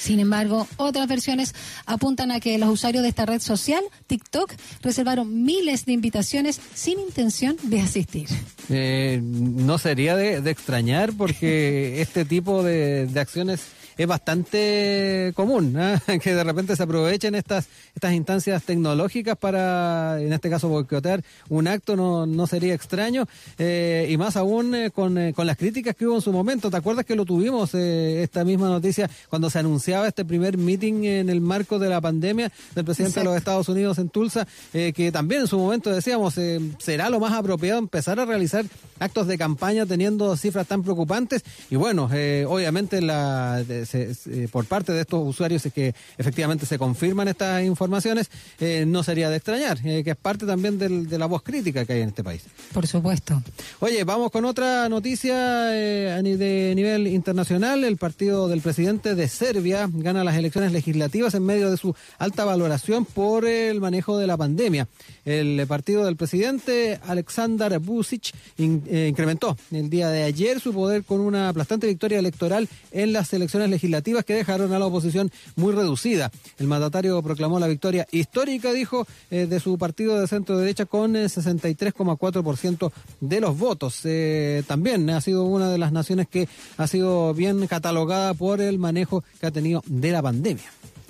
Sin embargo, otras versiones apuntan a que los usuarios de esta red social, TikTok, reservaron miles de invitaciones sin intención de asistir. Eh, no sería de, de extrañar porque [LAUGHS] este tipo de, de acciones es bastante común, ¿ah? [LAUGHS] que de repente se aprovechen estas estas instancias tecnológicas para, en este caso, boicotear un acto, no, no sería extraño, eh, y más aún eh, con, eh, con las críticas que hubo en su momento. ¿Te acuerdas que lo tuvimos, eh, esta misma noticia, cuando se anunciaba este primer meeting en el marco de la pandemia del presidente de los Estados Unidos en Tulsa, eh, que también en su momento decíamos, eh, será lo más apropiado empezar a realizar actos de campaña teniendo cifras tan preocupantes, y bueno, eh, obviamente la, de- se- se- por parte de estos usuarios es que efectivamente se confirman estas informaciones, eh, no sería de extrañar, eh, que es parte también del- de la voz crítica que hay en este país. Por supuesto. Oye, vamos con otra noticia eh, de nivel internacional. El partido del presidente de Serbia gana las elecciones legislativas en medio de su alta valoración por el manejo de la pandemia. El partido del presidente Aleksandar Vucic in- eh, incrementó el día de ayer su poder con una aplastante victoria electoral en las elecciones legislativas que dejaron a la oposición muy reducida. El mandatario proclamó la victoria histórica, dijo, eh, de su partido de centro derecha con eh, 63,4% de los votos. Eh, también ha sido una de las naciones que ha sido bien catalogada por el manejo que ha tenido de la pandemia.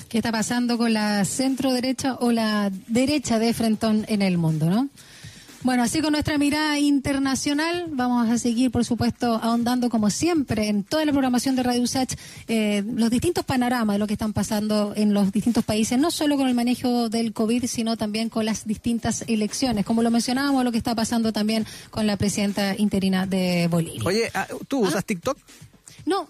¿Qué está pasando con la centro derecha o la derecha de Frentón en el mundo, no? Bueno, así con nuestra mirada internacional, vamos a seguir, por supuesto, ahondando como siempre en toda la programación de Radio Usach, eh, los distintos panoramas de lo que están pasando en los distintos países, no solo con el manejo del COVID, sino también con las distintas elecciones, como lo mencionábamos, lo que está pasando también con la presidenta interina de Bolivia. Oye, ah, ¿tú usas TikTok? No,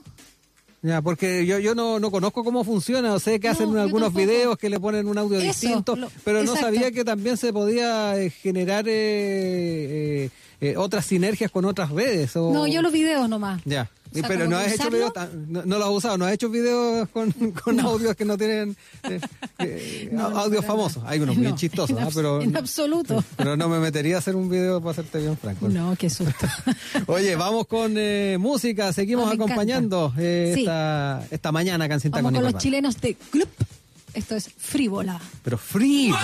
Ya, porque yo, yo no, no conozco cómo funciona, o sé que No, hacen algunos videos que le ponen un audio Eso, distinto, lo- pero no sabía que también se podía eh, generar eh, eh, eh, otras sinergias con otras redes. O... no, yo los videos nomás. Ya, O sea, pero no has hecho videos, no, no los has usado, no has hecho videos con, [LAUGHS] con audios que no tienen eh, [LAUGHS] eh, No, audios famosos. Hay unos bien chistosos, en ¿ah? pero, en absoluto. [LAUGHS] pero no me metería a hacer un video para hacerte bien franco. No, qué susto. Oye, vamos con eh, música, seguimos Ah, acompañando Sí. esta, esta mañana Cinta Vamos con con los chilenos de Club. Esto es Frívola. Pero frío.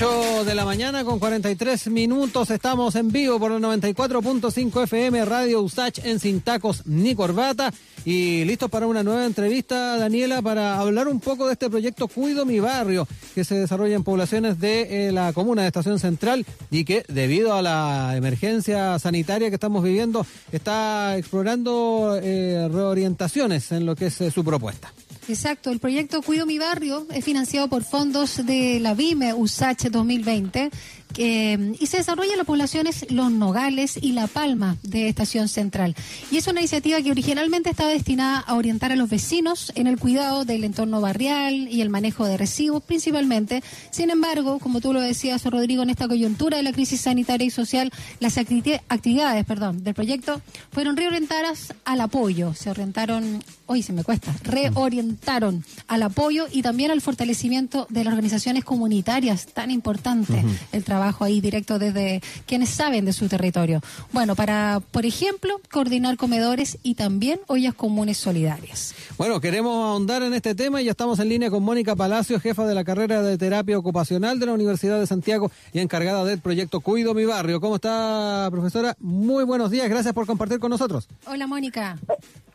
8 de la mañana con 43 minutos. Estamos en vivo por el 94.5 FM Radio Usach en Sin Tacos ni Corbata. Y listos para una nueva entrevista, Daniela, para hablar un poco de este proyecto Cuido mi Barrio, que se desarrolla en poblaciones de eh, la comuna de Estación Central y que, debido a la emergencia sanitaria que estamos viviendo, está explorando eh, reorientaciones en lo que es eh, su propuesta. Exacto, el proyecto Cuido mi Barrio es financiado por fondos de la BIME USACH 2020 y se desarrolla en las poblaciones Los Nogales y La Palma de Estación Central. Y es una iniciativa que originalmente estaba destinada a orientar a los vecinos en el cuidado del entorno barrial y el manejo de residuos principalmente. Sin embargo, como tú lo decías, Rodrigo, en esta coyuntura de la crisis sanitaria y social, las acti- actividades perdón, del proyecto fueron reorientadas al apoyo. Se orientaron, hoy se me cuesta, reorientaron al apoyo y también al fortalecimiento de las organizaciones comunitarias, tan importante el trabajo ahí directo desde quienes saben de su territorio. Bueno, para, por ejemplo, coordinar comedores y también ollas comunes solidarias. Bueno, queremos ahondar en este tema y ya estamos en línea con Mónica Palacio, jefa de la carrera de terapia ocupacional de la Universidad de Santiago y encargada del proyecto Cuido mi Barrio. ¿Cómo está, profesora? Muy buenos días, gracias por compartir con nosotros. Hola, Mónica.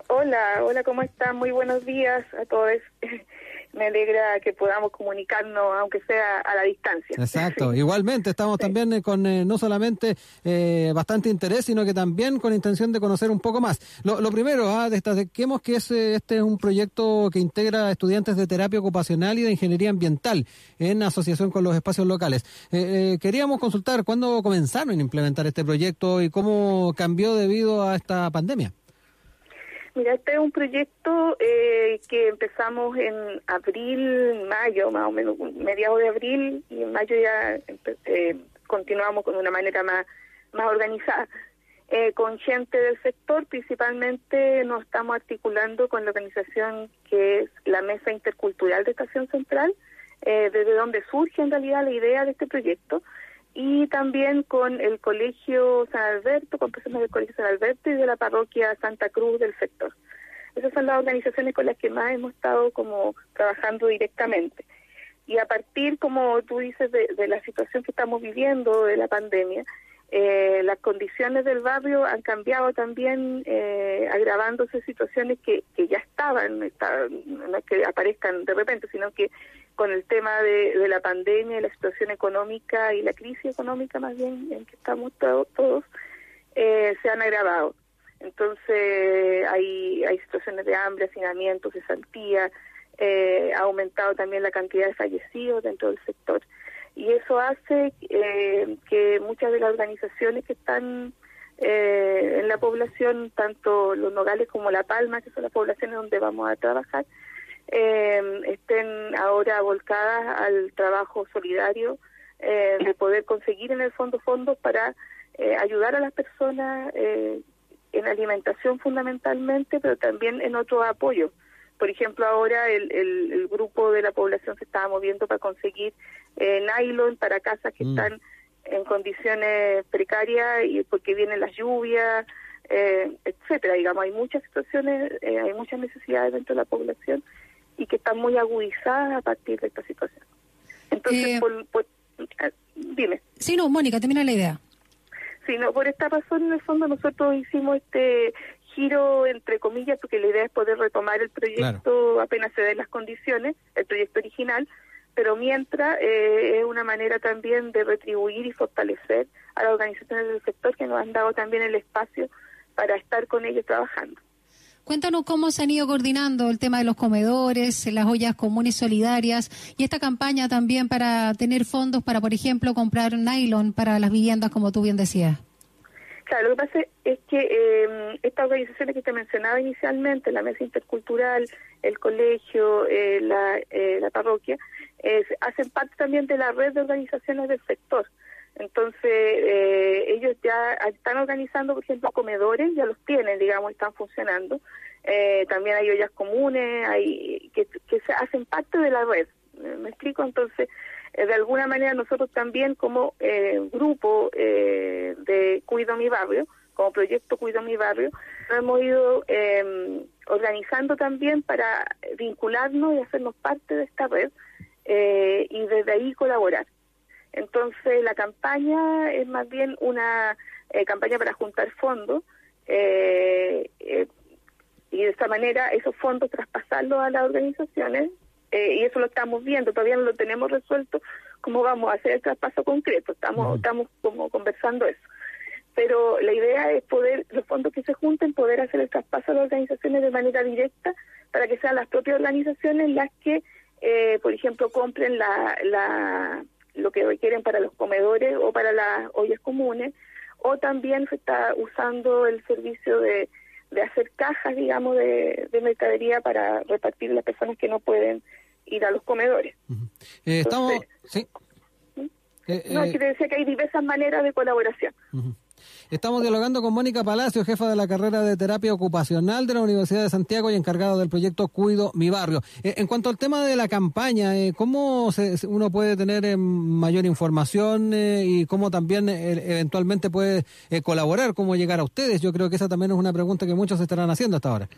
Hola, hola, ¿cómo están? Muy buenos días a todos. Me alegra que podamos comunicarnos, aunque sea a la distancia. Exacto, igualmente estamos también eh, con eh, no solamente eh, bastante interés, sino que también con intención de conocer un poco más. Lo, lo primero, ah, destaquemos que es, eh, este es un proyecto que integra estudiantes de terapia ocupacional y de ingeniería ambiental en asociación con los espacios locales. Eh, eh, queríamos consultar cuándo comenzaron a implementar este proyecto y cómo cambió debido a esta pandemia. Mira, este es un proyecto eh, que empezamos en abril, mayo, más o menos, mediados de abril, y en mayo ya eh, continuamos con una manera más, más organizada. Eh, con gente del sector, principalmente nos estamos articulando con la organización que es la Mesa Intercultural de Estación Central, eh, desde donde surge en realidad la idea de este proyecto, y también con el Colegio San Alberto, con personas del Colegio San Alberto y de la parroquia Santa Cruz del sector. Esas son las organizaciones con las que más hemos estado como trabajando directamente. Y a partir, como tú dices, de, de la situación que estamos viviendo, de la pandemia, eh, las condiciones del barrio han cambiado también, eh, agravándose situaciones que, que ya estaban, está- no es que aparezcan de repente, sino que con el tema de, de la pandemia, y la situación económica y la crisis económica más bien en que estamos to- todos, eh, se han agravado. Entonces hay, hay situaciones de hambre, hacinamiento, cesantía, eh, ha aumentado también la cantidad de fallecidos dentro del sector. Y eso hace eh, que muchas de las organizaciones que están eh, en la población, tanto los Nogales como La Palma, que son las poblaciones donde vamos a trabajar, eh, estén ahora volcadas al trabajo solidario eh, de poder conseguir en el fondo fondos para eh, ayudar a las personas eh, en alimentación fundamentalmente, pero también en otro apoyo. Por ejemplo, ahora el, el, el grupo de la población se estaba moviendo para conseguir eh, nylon para casas que Mm. están en condiciones precarias y porque vienen las lluvias, eh, etcétera. Digamos, hay muchas situaciones, hay muchas necesidades dentro de la población y que están muy agudizadas a partir de esta situación. Entonces, Eh, por- por- eh, dime. Sí, no, Mónica, termina la idea. Sí, no, por esta razón, en el fondo, nosotros hicimos este giro, entre comillas, porque la idea es poder retomar el proyecto apenas se den las condiciones, el proyecto original, pero mientras eh, es una manera también de retribuir y fortalecer a las organizaciones del sector que nos han dado también el espacio para estar con ellos trabajando. Cuéntanos cómo se han ido coordinando el tema de los comedores, las ollas comunes solidarias y esta campaña también para tener fondos para, por ejemplo, comprar nylon para las viviendas, como tú bien decías. Claro, lo que pasa es que eh, estas organizaciones que te mencionaba inicialmente, la Mesa Intercultural, el colegio, eh, la, eh, la parroquia, eh, hacen parte también de la red de organizaciones del sector. Entonces, eh, ellos ya están organizando, por ejemplo, comedores, ya los tienen, digamos, están funcionando. Eh, también hay ollas comunes, hay que, que se hacen parte de la red. ¿Me explico? Entonces, eh, de alguna manera nosotros también como eh, grupo eh, de Cuido Mi Barrio, como proyecto Cuido Mi Barrio, hemos ido eh, organizando también para vincularnos y hacernos parte de esta red y desde ahí colaborar. Entonces la campaña es más bien una eh, campaña para juntar fondos eh, eh, y de esta manera esos fondos traspasarlos a las organizaciones eh, y eso lo estamos viendo, todavía no lo tenemos resuelto cómo vamos a hacer el traspaso concreto, estamos, estamos como conversando eso. Pero la idea es poder, los fondos que se junten, poder hacer el traspaso a las organizaciones de manera directa para que sean las propias organizaciones las que, eh, por ejemplo, compren la, la, lo que requieren para los comedores o para las ollas comunes, o también se está usando el servicio de, de hacer cajas, digamos, de, de mercadería para repartir las personas que no pueden ir a los comedores. Eh, estamos, sí. Eh, No, eh, que te decía que hay diversas maneras de colaboración. Ujú. Estamos dialogando con Mónica Palacio, jefa de la carrera de terapia ocupacional de la Universidad de Santiago y encargada del proyecto Cuido Mi Barrio. Eh, en cuanto al tema de la campaña, eh, ¿cómo se- uno puede tener eh, mayor información eh, y cómo también eventualmente puede colaborar, cómo llegar a ustedes? Yo creo que esa también es una pregunta que muchos estarán haciendo hasta ahora.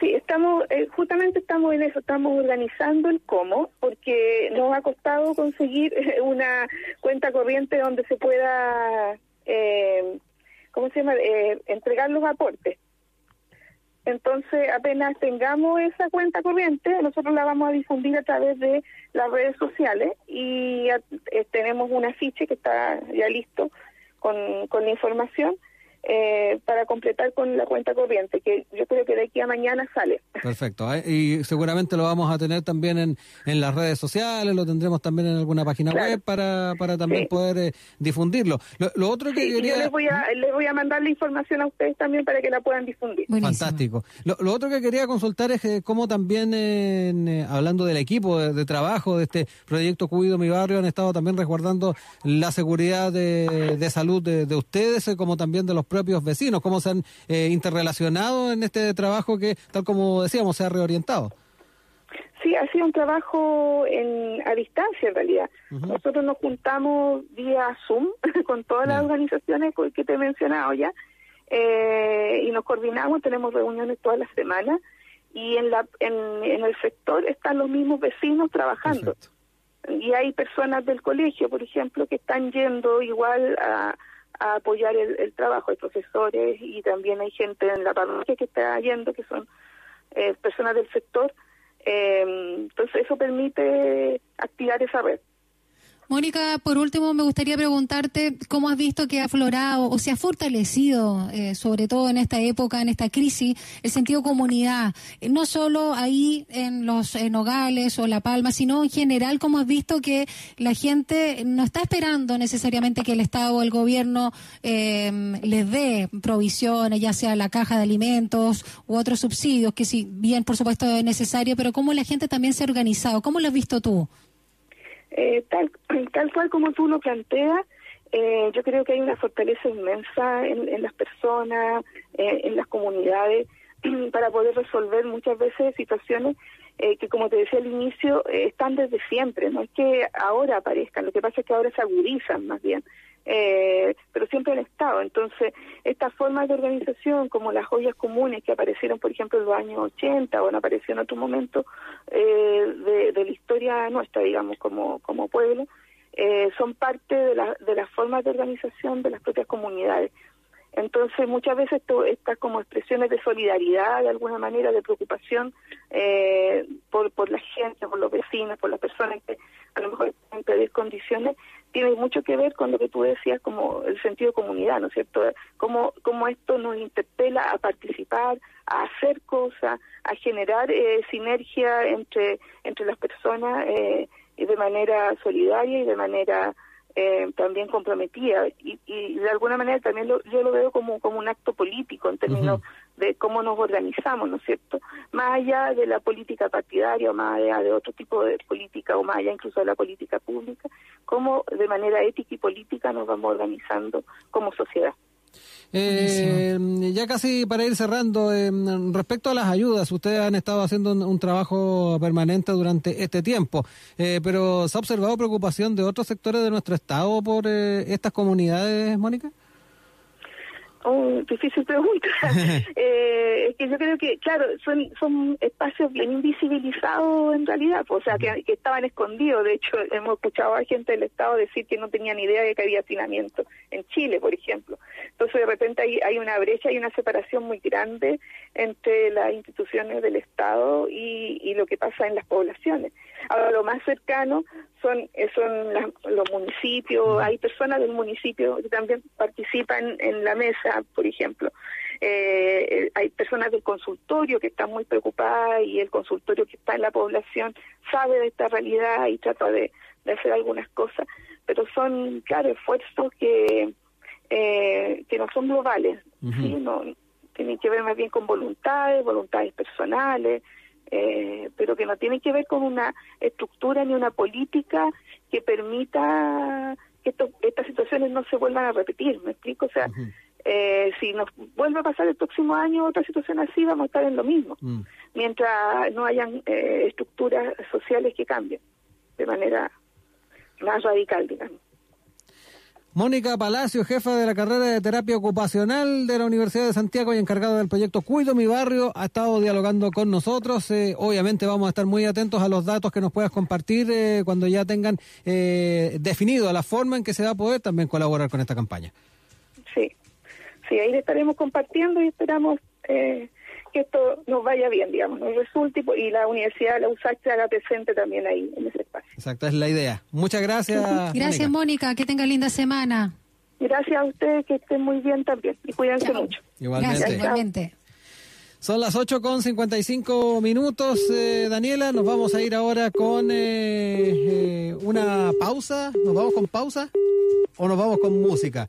Sí, estamos, eh, justamente estamos en eso, estamos organizando el cómo, porque nos ha costado conseguir [LAUGHS] una cuenta corriente donde se pueda, eh, ¿cómo se llama?, Eh, entregar los aportes. Entonces, apenas tengamos esa cuenta corriente, nosotros la vamos a difundir a través de las redes sociales y eh, tenemos un afiche que está ya listo con, con la información eh, para completar con la cuenta corriente, que yo creo que de aquí a mañana sale. Perfecto. ¿eh? Y seguramente lo vamos a tener también en, en las redes sociales, lo tendremos también en alguna página Claro. web para, para también Sí. poder eh, difundirlo. Lo, lo otro que Sí, y yo quería... les voy, a, les voy a mandar la información a ustedes también para que la puedan difundir. Fantástico. Lo, lo otro que quería consultar es que cómo también, eh, en, eh, hablando del equipo de, de trabajo de este proyecto Cuido Mi Barrio, han estado también resguardando la seguridad de, de salud de, de ustedes, eh, como también de los propios vecinos, cómo se han eh, interrelacionado en este trabajo que, tal como decíamos, se ha reorientado. Sí, ha sido un trabajo en, a distancia en realidad. Nosotros nos juntamos vía Zoom [LAUGHS] con todas las organizaciones que te he mencionado ya eh, y nos coordinamos, tenemos reuniones todas las semanas y en, la, en, en el sector están los mismos vecinos trabajando. Y hay personas del colegio, por ejemplo, que están yendo igual a, a apoyar el, el trabajo, hay profesores y también hay gente en la parroquia que está yendo, que son eh, personas del sector. Eh, entonces eso permite activar esa red. Mónica, por último, me gustaría preguntarte cómo has visto que ha aflorado o se ha fortalecido, eh, sobre todo en esta época, en esta crisis, el sentido comunidad, Eh, no solo ahí en los Nogales o La Palma, sino en general, cómo has visto que la gente no está esperando necesariamente que el Estado o el gobierno eh, les dé provisiones, ya sea la caja de alimentos u otros subsidios, que si bien, por supuesto, es necesario, pero cómo la gente también se ha organizado, ¿cómo lo has visto tú? Eh, tal, [CLEARS THROAT] tal cual como tú lo planteas, eh, yo creo que hay una fortaleza inmensa en, las personas, eh, en las comunidades, [CLEARS THROAT] para poder resolver muchas veces situaciones eh, que, como te decía al inicio, eh, están desde siempre. No es que ahora aparezcan, lo que pasa es que ahora se agudizan más bien. Eh, pero siempre el Estado. Entonces, estas formas de organización, como las joyas comunes que aparecieron, por ejemplo, en los años 80 o han aparecido en otro momento eh, de, la historia nuestra, digamos, como, pueblo, eh, son parte de, la- de las formas de organización de las propias comunidades. Entonces, muchas veces estas como expresiones de solidaridad, de alguna manera, de preocupación eh, por, por la gente, por los vecinos, por las personas que a lo mejor están en peores condiciones, tiene mucho que ver con lo que tú decías como el sentido de comunidad, ¿no es cierto? Cómo, cómo esto nos interpela a participar, a hacer cosas, a generar eh, sinergia entre, entre las personas eh, de manera solidaria y de manera eh, también comprometida y, y de alguna manera también lo- yo lo veo como, como un acto político en términos de cómo nos organizamos, ¿no es cierto? Más allá de la política partidaria o más allá de otro tipo de política o más allá incluso de la política pública, cómo de manera ética y política nos vamos organizando como sociedad. Eh, ya casi para ir cerrando, eh, respecto a las ayudas, ustedes han estado haciendo un, un trabajo permanente durante este tiempo, eh, pero ¿se ha observado preocupación de otros sectores de nuestro Estado por eh, estas comunidades, Mónica? Oh, difícil pregunta. [LAUGHS] eh, es que yo creo que, claro, son, son espacios bien invisibilizados en realidad, pues, o sea, que, estaban escondidos. De hecho, hemos escuchado a gente del Estado decir que no tenían idea de que había hacinamiento en Chile, por ejemplo. Entonces, de repente hay, hay una brecha y una separación muy grande entre las instituciones del Estado y, y lo que pasa en las poblaciones. Ahora, lo más cercano son, eh, son las- los municipios, hay personas del municipio que también participan en la mesa, por ejemplo. Eh, hay personas del consultorio que están muy preocupadas y el consultorio que está en la población sabe de esta realidad y trata de, de hacer algunas cosas, pero son, claro, esfuerzos que, eh, que no son globales, ¿sí? no, tienen que ver más bien con voluntades, voluntades personales, eh, pero que no tienen que ver con una estructura ni una política que permita que esto- estas situaciones no se vuelvan a repetir, ¿me explico? O sea, eh, si nos vuelve a pasar el próximo año otra situación así, vamos a estar en lo mismo, mientras no hayan eh, estructuras sociales que cambien de manera más radical, digamos. Mónica Palacio, jefa de la carrera de terapia ocupacional de la Universidad de Santiago y encargada del proyecto Cuido mi barrio, ha estado dialogando con nosotros. Eh, obviamente vamos a estar muy atentos a los datos que nos puedas compartir eh, cuando ya tengan eh, definido la forma en que se va a poder también colaborar con esta campaña. Sí, ahí le estaremos compartiendo y esperamos eh, que esto nos vaya bien, digamos, nos resulte y, la universidad, la USAC, se haga presente también ahí en ese espacio. Exacta es la idea. Muchas gracias. Gracias, Mónica. Mónica. Que tenga linda semana. Gracias a ustedes, que estén muy bien también y cuídense mucho. Igualmente. Gracias, igualmente. Son las 8 con 55 minutos, eh, Daniela. Nos vamos a ir ahora con eh, eh, una pausa. ¿Nos vamos con pausa o nos vamos con música?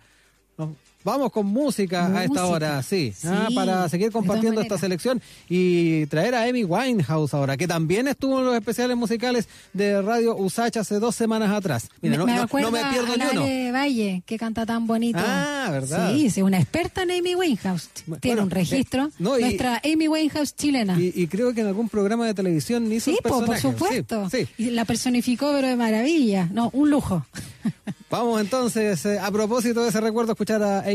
Vamos con música a esta Música. hora, sí, ah, Sí, para seguir compartiendo esta selección y traer a Amy Winehouse ahora, que también estuvo en los especiales musicales de Radio Usach hace dos semanas atrás. Mira, no, me no- no me pierdo a ni uno. Ale Valle, que canta tan bonito. Ah, ¿verdad? Sí, es una experta en Amy Winehouse. Tiene un registro. eh, no, y- Nuestra Amy Winehouse chilena. Y, y creo que en algún programa de televisión hizo sí, po, por supuesto. Sí, sí. Y la personificó, pero de maravilla. No, un lujo. Vamos entonces, eh, a propósito de ese recuerdo, escuchar a Amy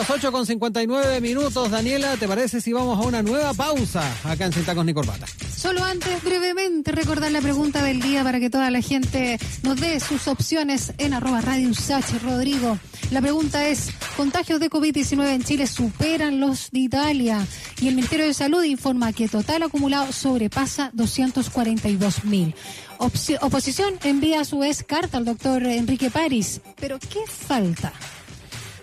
las 8 con 59 minutos. Daniela, ¿te parece si vamos a una nueva pausa acá en Sin ni Corbata? Solo antes, brevemente, recordar la pregunta del día para que toda la gente nos dé sus opciones en arroba Radio Usach, Rodrigo. La pregunta es, ¿contagios de COVID-19 en Chile superan los de Italia? Y el Ministerio de Salud informa que total acumulado sobrepasa 242 mil. Oposición envía a su vez carta al doctor Enrique París. ¿Pero qué falta?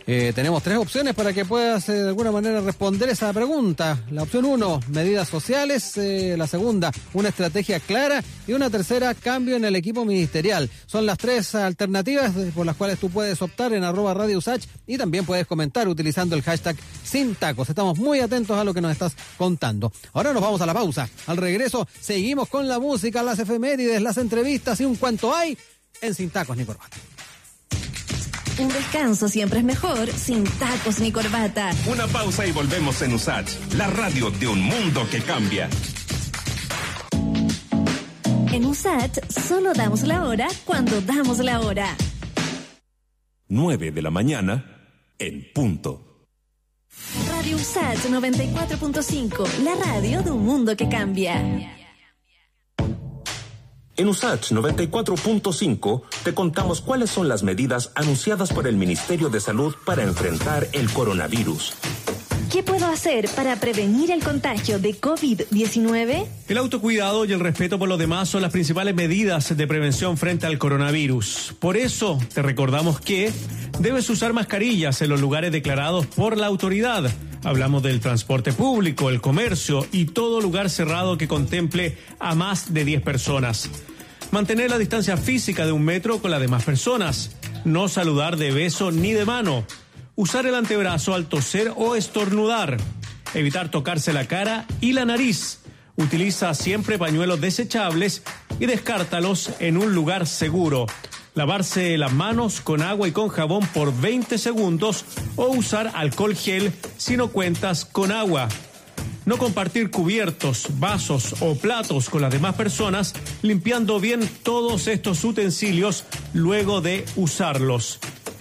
Eh, tenemos tres opciones para que puedas eh, de alguna manera responder esa pregunta. La opción uno, medidas sociales. Eh, la segunda, una estrategia clara. Y una tercera, cambio en el equipo ministerial. Son las tres alternativas eh, por las cuales tú puedes optar en arroba Radio y también puedes comentar utilizando el hashtag sin tacos. Estamos muy atentos a lo que nos estás contando. Ahora nos vamos a la pausa. Al regreso seguimos con la música, las efemérides, las entrevistas y un cuanto hay en Sin Tacos. Un descanso siempre es mejor sin tacos ni corbata. Una pausa y volvemos en USACH, la radio de un mundo que cambia. En USAT solo damos la hora cuando damos la hora. 9 de la mañana en punto. Radio USAT 94.5, la radio de un mundo que cambia. En USACH 94.5 te contamos cuáles son las medidas anunciadas por el Ministerio de Salud para enfrentar el coronavirus. ¿Qué puedo hacer para prevenir el contagio de COVID-19? El autocuidado y el respeto por los demás son las principales medidas de prevención frente al coronavirus. Por eso te recordamos que debes usar mascarillas en los lugares declarados por la autoridad. Hablamos del transporte público, el comercio y todo lugar cerrado que contemple a más de 10 personas. Mantener la distancia física de un metro con las demás personas. No saludar de beso ni de mano. Usar el antebrazo al toser o estornudar. Evitar tocarse la cara y la nariz. Utiliza siempre pañuelos desechables y descártalos en un lugar seguro. Lavarse las manos con agua y con jabón por 20 segundos o usar alcohol gel si no cuentas con agua. No compartir cubiertos, vasos o platos con las demás personas, limpiando bien todos estos utensilios luego de usarlos.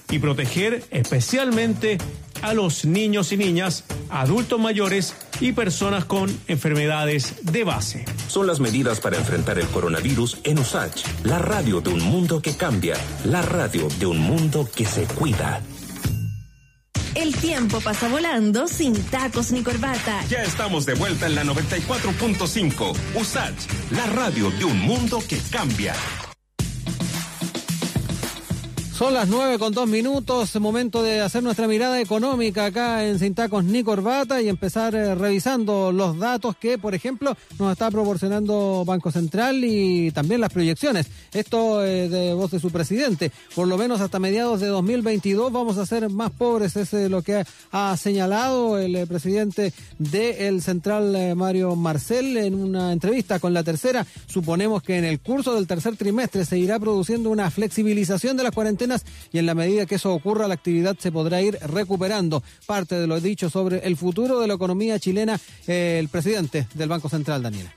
Y proteger especialmente a los niños y niñas, adultos mayores y personas con enfermedades de base. Son las medidas para enfrentar el coronavirus en USACH, la radio de un mundo que cambia, la radio de un mundo que se cuida. El tiempo pasa volando sin tacos ni corbata. Ya estamos de vuelta en la 94.5. USACH, la radio de un mundo que cambia. Son las nueve con dos minutos, momento de hacer nuestra mirada económica acá en Sin Tacos ni Corbata y empezar eh, revisando los datos que, por ejemplo, nos está proporcionando Banco Central y también las proyecciones. Esto eh, de voz de su presidente. Por lo menos hasta mediados de 2022 vamos a ser más pobres, es eh, lo que ha, señalado el presidente del Central, Mario Marcel, en una entrevista con la tercera. Suponemos que en el curso del tercer trimestre se irá produciendo una flexibilización de las cuarentenas y en la medida que eso ocurra la actividad se podrá ir recuperando. Parte de lo dicho sobre el futuro de la economía chilena, eh, el presidente del Banco Central, Daniela.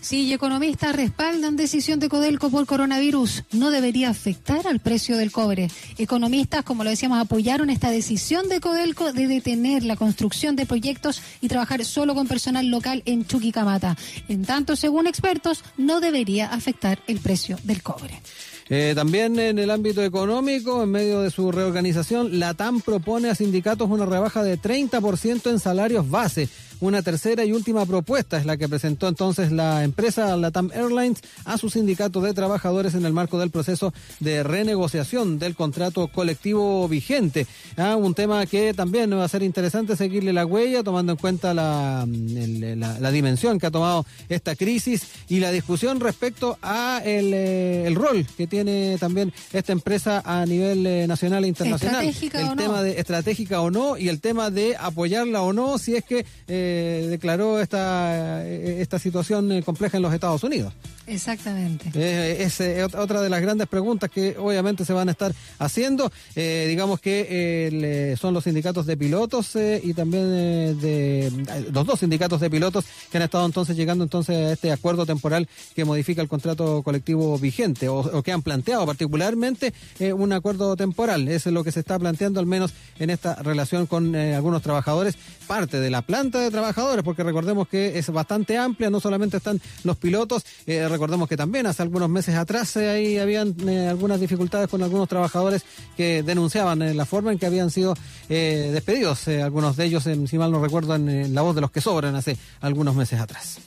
Sí, y economistas respaldan decisión de Codelco por coronavirus. No debería afectar al precio del cobre. Economistas, como lo decíamos, apoyaron esta decisión de Codelco de detener la construcción de proyectos y trabajar solo con personal local en Chuquicamata. En tanto, según expertos, no debería afectar el precio del cobre. Eh, también en el ámbito económico, en medio de su reorganización, la TAM propone a sindicatos una rebaja de 30% en salarios base. Una tercera y última propuesta es la que presentó entonces la empresa Latam Airlines a su sindicato de trabajadores en el marco del proceso de renegociación del contrato colectivo vigente. Ah, un tema que también va a ser interesante seguirle la huella, tomando en cuenta la, el- la- la dimensión que ha tomado esta crisis y la discusión respecto a el, eh, el rol que tiene también esta empresa a nivel eh, nacional e internacional. Estratégica el o no. tema de estratégica o no y el tema de apoyarla o no si es que eh, eh, declaró esta, eh, esta situación eh, compleja en los Estados Unidos. Exactamente. Eh, es eh, ot- otra de las grandes preguntas que obviamente se van a estar haciendo. Eh, digamos que le- son los sindicatos de pilotos y también de los dos sindicatos de pilotos que han estado entonces llegando entonces a este acuerdo temporal que modifica el contrato colectivo vigente o, o que han planteado particularmente un acuerdo temporal. Eso es lo que se está planteando al menos en esta relación con algunos trabajadores, parte de la planta de trabajadores, porque recordemos que es bastante amplia, no solamente están los pilotos, eh, recordemos que también hace algunos meses atrás eh, ahí habían eh, algunas dificultades con algunos trabajadores que denunciaban eh, la forma en que habían sido despedidos, algunos de ellos, si mal no recuerdo, en la voz de los que sobran hace algunos meses atrás.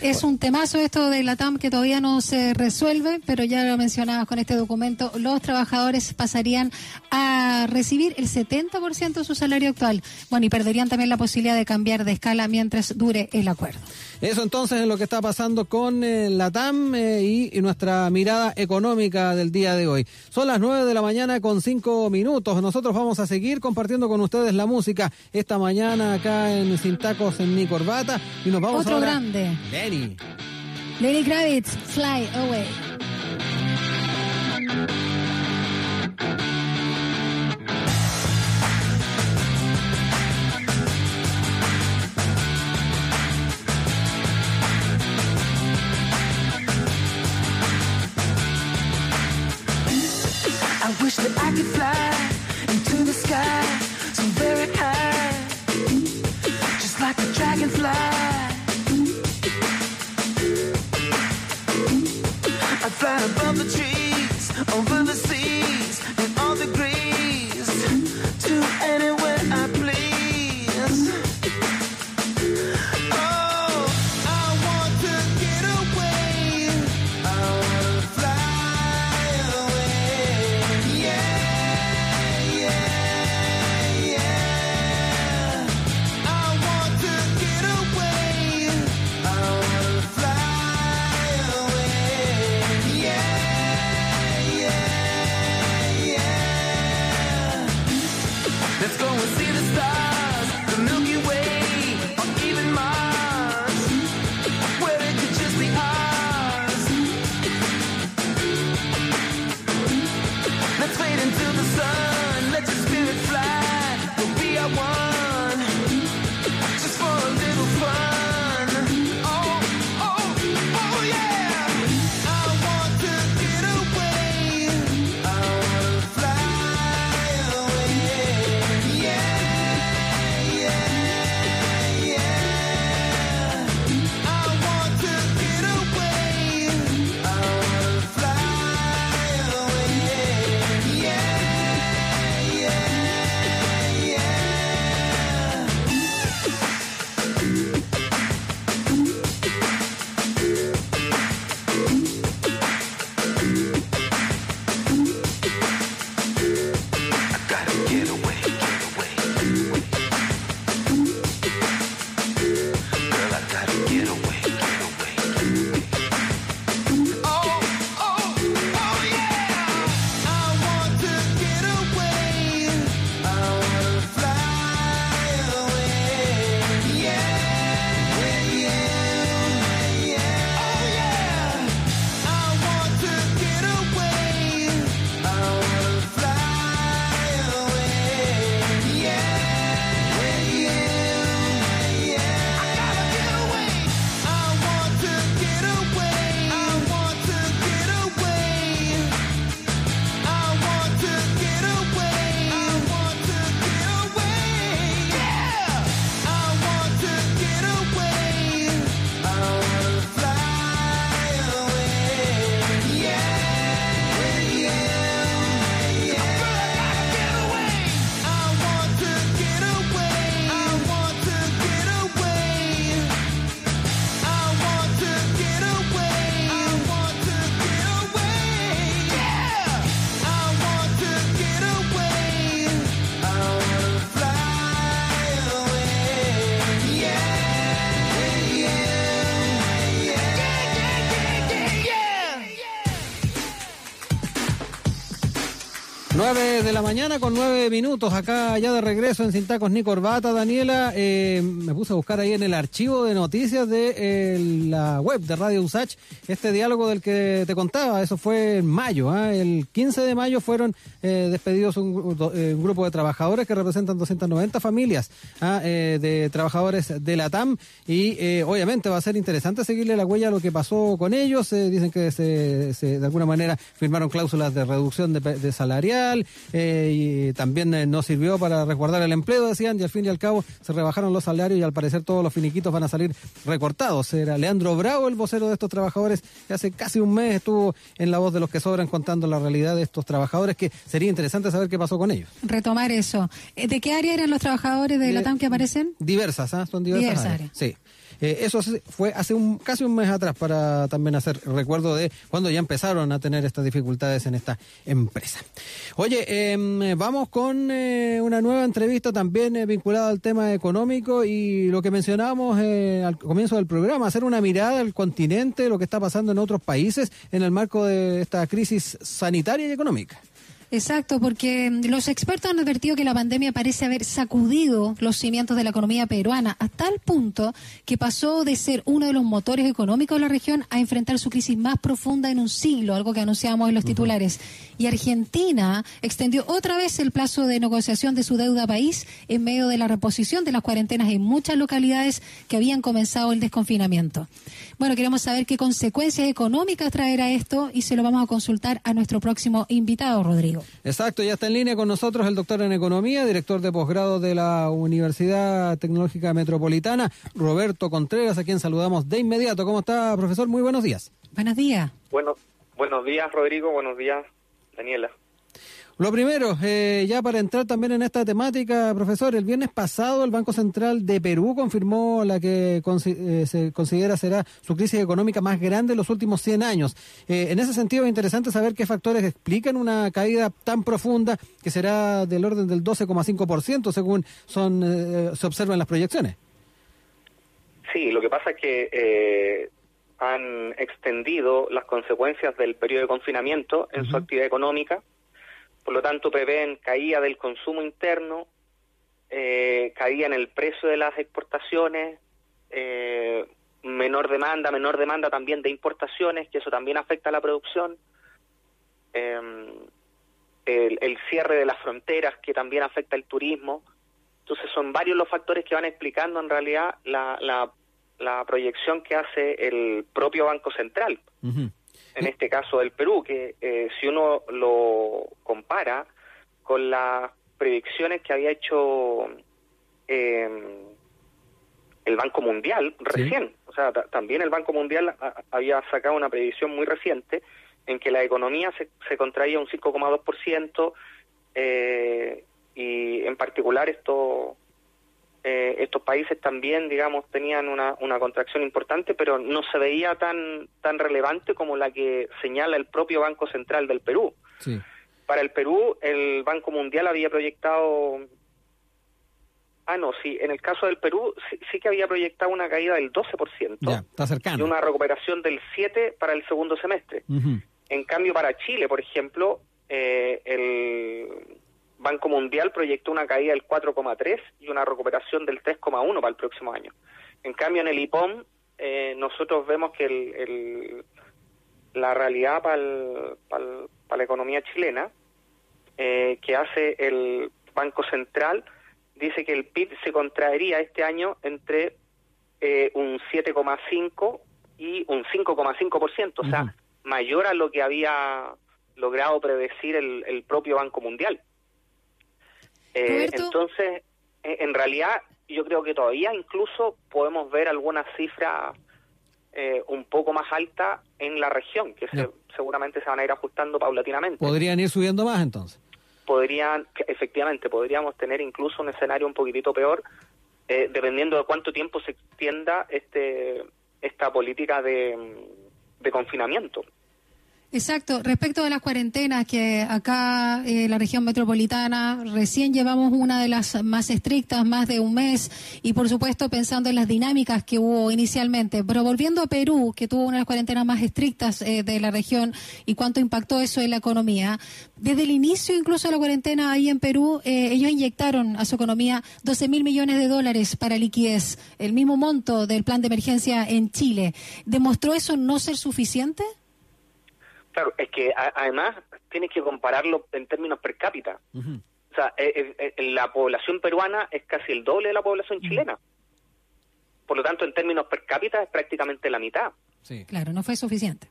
Es un temazo esto de la TAM que todavía no se resuelve, pero ya lo mencionabas con este documento, los trabajadores pasarían a recibir el 70% de su salario actual. Bueno, y perderían también la posibilidad de cambiar de escala mientras dure el acuerdo. Eso entonces es lo que está pasando con eh, la TAM eh, y, y nuestra mirada económica del día de hoy. Son las 9 de la mañana con 5 minutos. Nosotros vamos a seguir compartiendo con ustedes la música esta mañana acá en Sin Tacos en mi corbata y nos vamos Otro ahora- grande. Lenny. Lenny Kravitz, Fly Away. I wish that I could fly into the sky above the trees, over the de la mañana con 9 minutos, acá ya de regreso en Sin Tacos ni Corbata, Daniela. eh, me puse a buscar ahí en el archivo de noticias de eh, la web de Radio Usach este diálogo del que te contaba. Eso fue en mayo, ¿ah? el 15 de mayo fueron eh, despedidos un, un grupo de trabajadores que representan 290 familias ¿ah? De trabajadores de la TAM y obviamente va a ser interesante seguirle la huella a lo que pasó con ellos. Dicen que se, se- de alguna manera firmaron cláusulas de reducción de, de salarial eh, y también eh, no sirvió para resguardar el empleo, decían, y al fin y al cabo se rebajaron los salarios y al parecer todos los finiquitos van a salir recortados. Era Leandro Bravo, el vocero de estos trabajadores, que hace casi un mes estuvo en la voz de los que sobran contando la realidad de estos trabajadores, que sería interesante saber qué pasó con ellos. Retomar eso. Eh, ¿De qué área eran los trabajadores de la TAM que aparecen? Diversas, ¿ah? Son diversas, Diversas áreas. Sí. Eh, eso fue hace un casi un mes atrás para también hacer recuerdo de cuando ya empezaron a tener estas dificultades en esta empresa. Oye, em, vamos con eh, una nueva entrevista también eh, vinculada al tema económico y lo que mencionábamos eh, al comienzo del programa, hacer una mirada al continente, lo que está pasando en otros países en el marco de esta crisis sanitaria y económica. Exacto, porque mm, los expertos han advertido que la pandemia parece haber sacudido los cimientos de la economía peruana a tal punto que pasó de ser uno de los motores económicos de la región a enfrentar su crisis más profunda en un siglo, algo que anunciábamos en los titulares. Y Argentina extendió otra vez el plazo de negociación de su deuda país en medio de la reposición de las cuarentenas en muchas localidades que habían comenzado el desconfinamiento. Bueno, queremos saber qué consecuencias económicas traerá esto y se lo vamos a consultar a nuestro próximo invitado, Rodrigo. Exacto, ya está en línea con nosotros el doctor en Economía, director de posgrado de la Universidad Tecnológica Metropolitana, Roberto Contreras, a quien saludamos de inmediato. ¿Cómo está, profesor? Muy buenos días. Buenos días. Bueno, buenos días, Rodrigo. Buenos días, Daniela. Lo primero, eh, ya para entrar también en esta temática, profesor, el viernes pasado el Banco Central de Perú confirmó la que eh, se considera será su crisis económica más grande en los últimos 100 años. Eh, en ese sentido es interesante saber qué factores explican una caída tan profunda que será del orden del 12,5% según son eh, se observan las proyecciones. Sí, lo que pasa es que eh, han extendido las consecuencias del periodo de confinamiento en su actividad económica. Por lo tanto, prevén caída del consumo interno, eh, caída en el precio de las exportaciones, eh, menor demanda, menor demanda también de importaciones, que eso también afecta a la producción. Eh, el, cierre de las fronteras, que también afecta el turismo. Entonces son varios los factores que van explicando en realidad la, la, la proyección que hace el propio Banco Central, en este caso del Perú, que eh, si uno lo compara con las predicciones que había hecho eh, el Banco Mundial recién, o sea, ta- también el Banco Mundial a- había sacado una predicción muy reciente en que la economía se, se contraía un 5,2%, eh, y en particular esto, eh, estos países también, digamos, tenían una, una contracción importante, pero no se veía tan, tan relevante como la que señala el propio Banco Central del Perú. Sí. Para el Perú, el Banco Mundial había proyectado... Ah, no, sí, en el caso del Perú sí, sí que había proyectado una caída del 12% Ya, está y cercano. una recuperación del 7% para el segundo semestre. En cambio, para Chile, por ejemplo, eh, el Banco Mundial proyectó una caída del 4,3 y una recuperación del 3,1 para el próximo año. En cambio, en el IPOM, eh, nosotros vemos que el, el- la realidad para, el- para la economía chilena eh, que hace el Banco Central dice que el PIB se contraería este año entre eh, un 7,5 y un 5,5%, o sea, mayor a lo que había logrado predecir el, el propio Banco Mundial. Eh, entonces, en realidad, yo creo que todavía incluso podemos ver algunas cifras eh, un poco más altas en la región, que se- seguramente se van a ir ajustando paulatinamente Podrían ir subiendo más entonces. podrían, efectivamente, podríamos tener incluso un escenario un poquitito peor, eh, dependiendo de cuánto tiempo se extienda este esta política de, de confinamiento. Exacto, respecto de las cuarentenas, que acá eh, la región metropolitana recién llevamos una de las más estrictas, más de un mes, y por supuesto pensando en las dinámicas que hubo inicialmente. Pero volviendo a Perú, que tuvo una de las cuarentenas más estrictas eh, de la región, y cuánto impactó eso en la economía, desde el inicio incluso de la cuarentena ahí en Perú, eh, ellos inyectaron a su economía 12 mil millones de dólares para liquidez, el mismo monto del plan de emergencia en Chile. ¿Demostró eso no ser suficiente? Claro, es que a- además tienes que compararlo en términos per cápita. O sea, eh, eh, eh, la población peruana es casi el doble de la población chilena. Por lo tanto, en términos per cápita es prácticamente la mitad. Claro, no fue suficiente.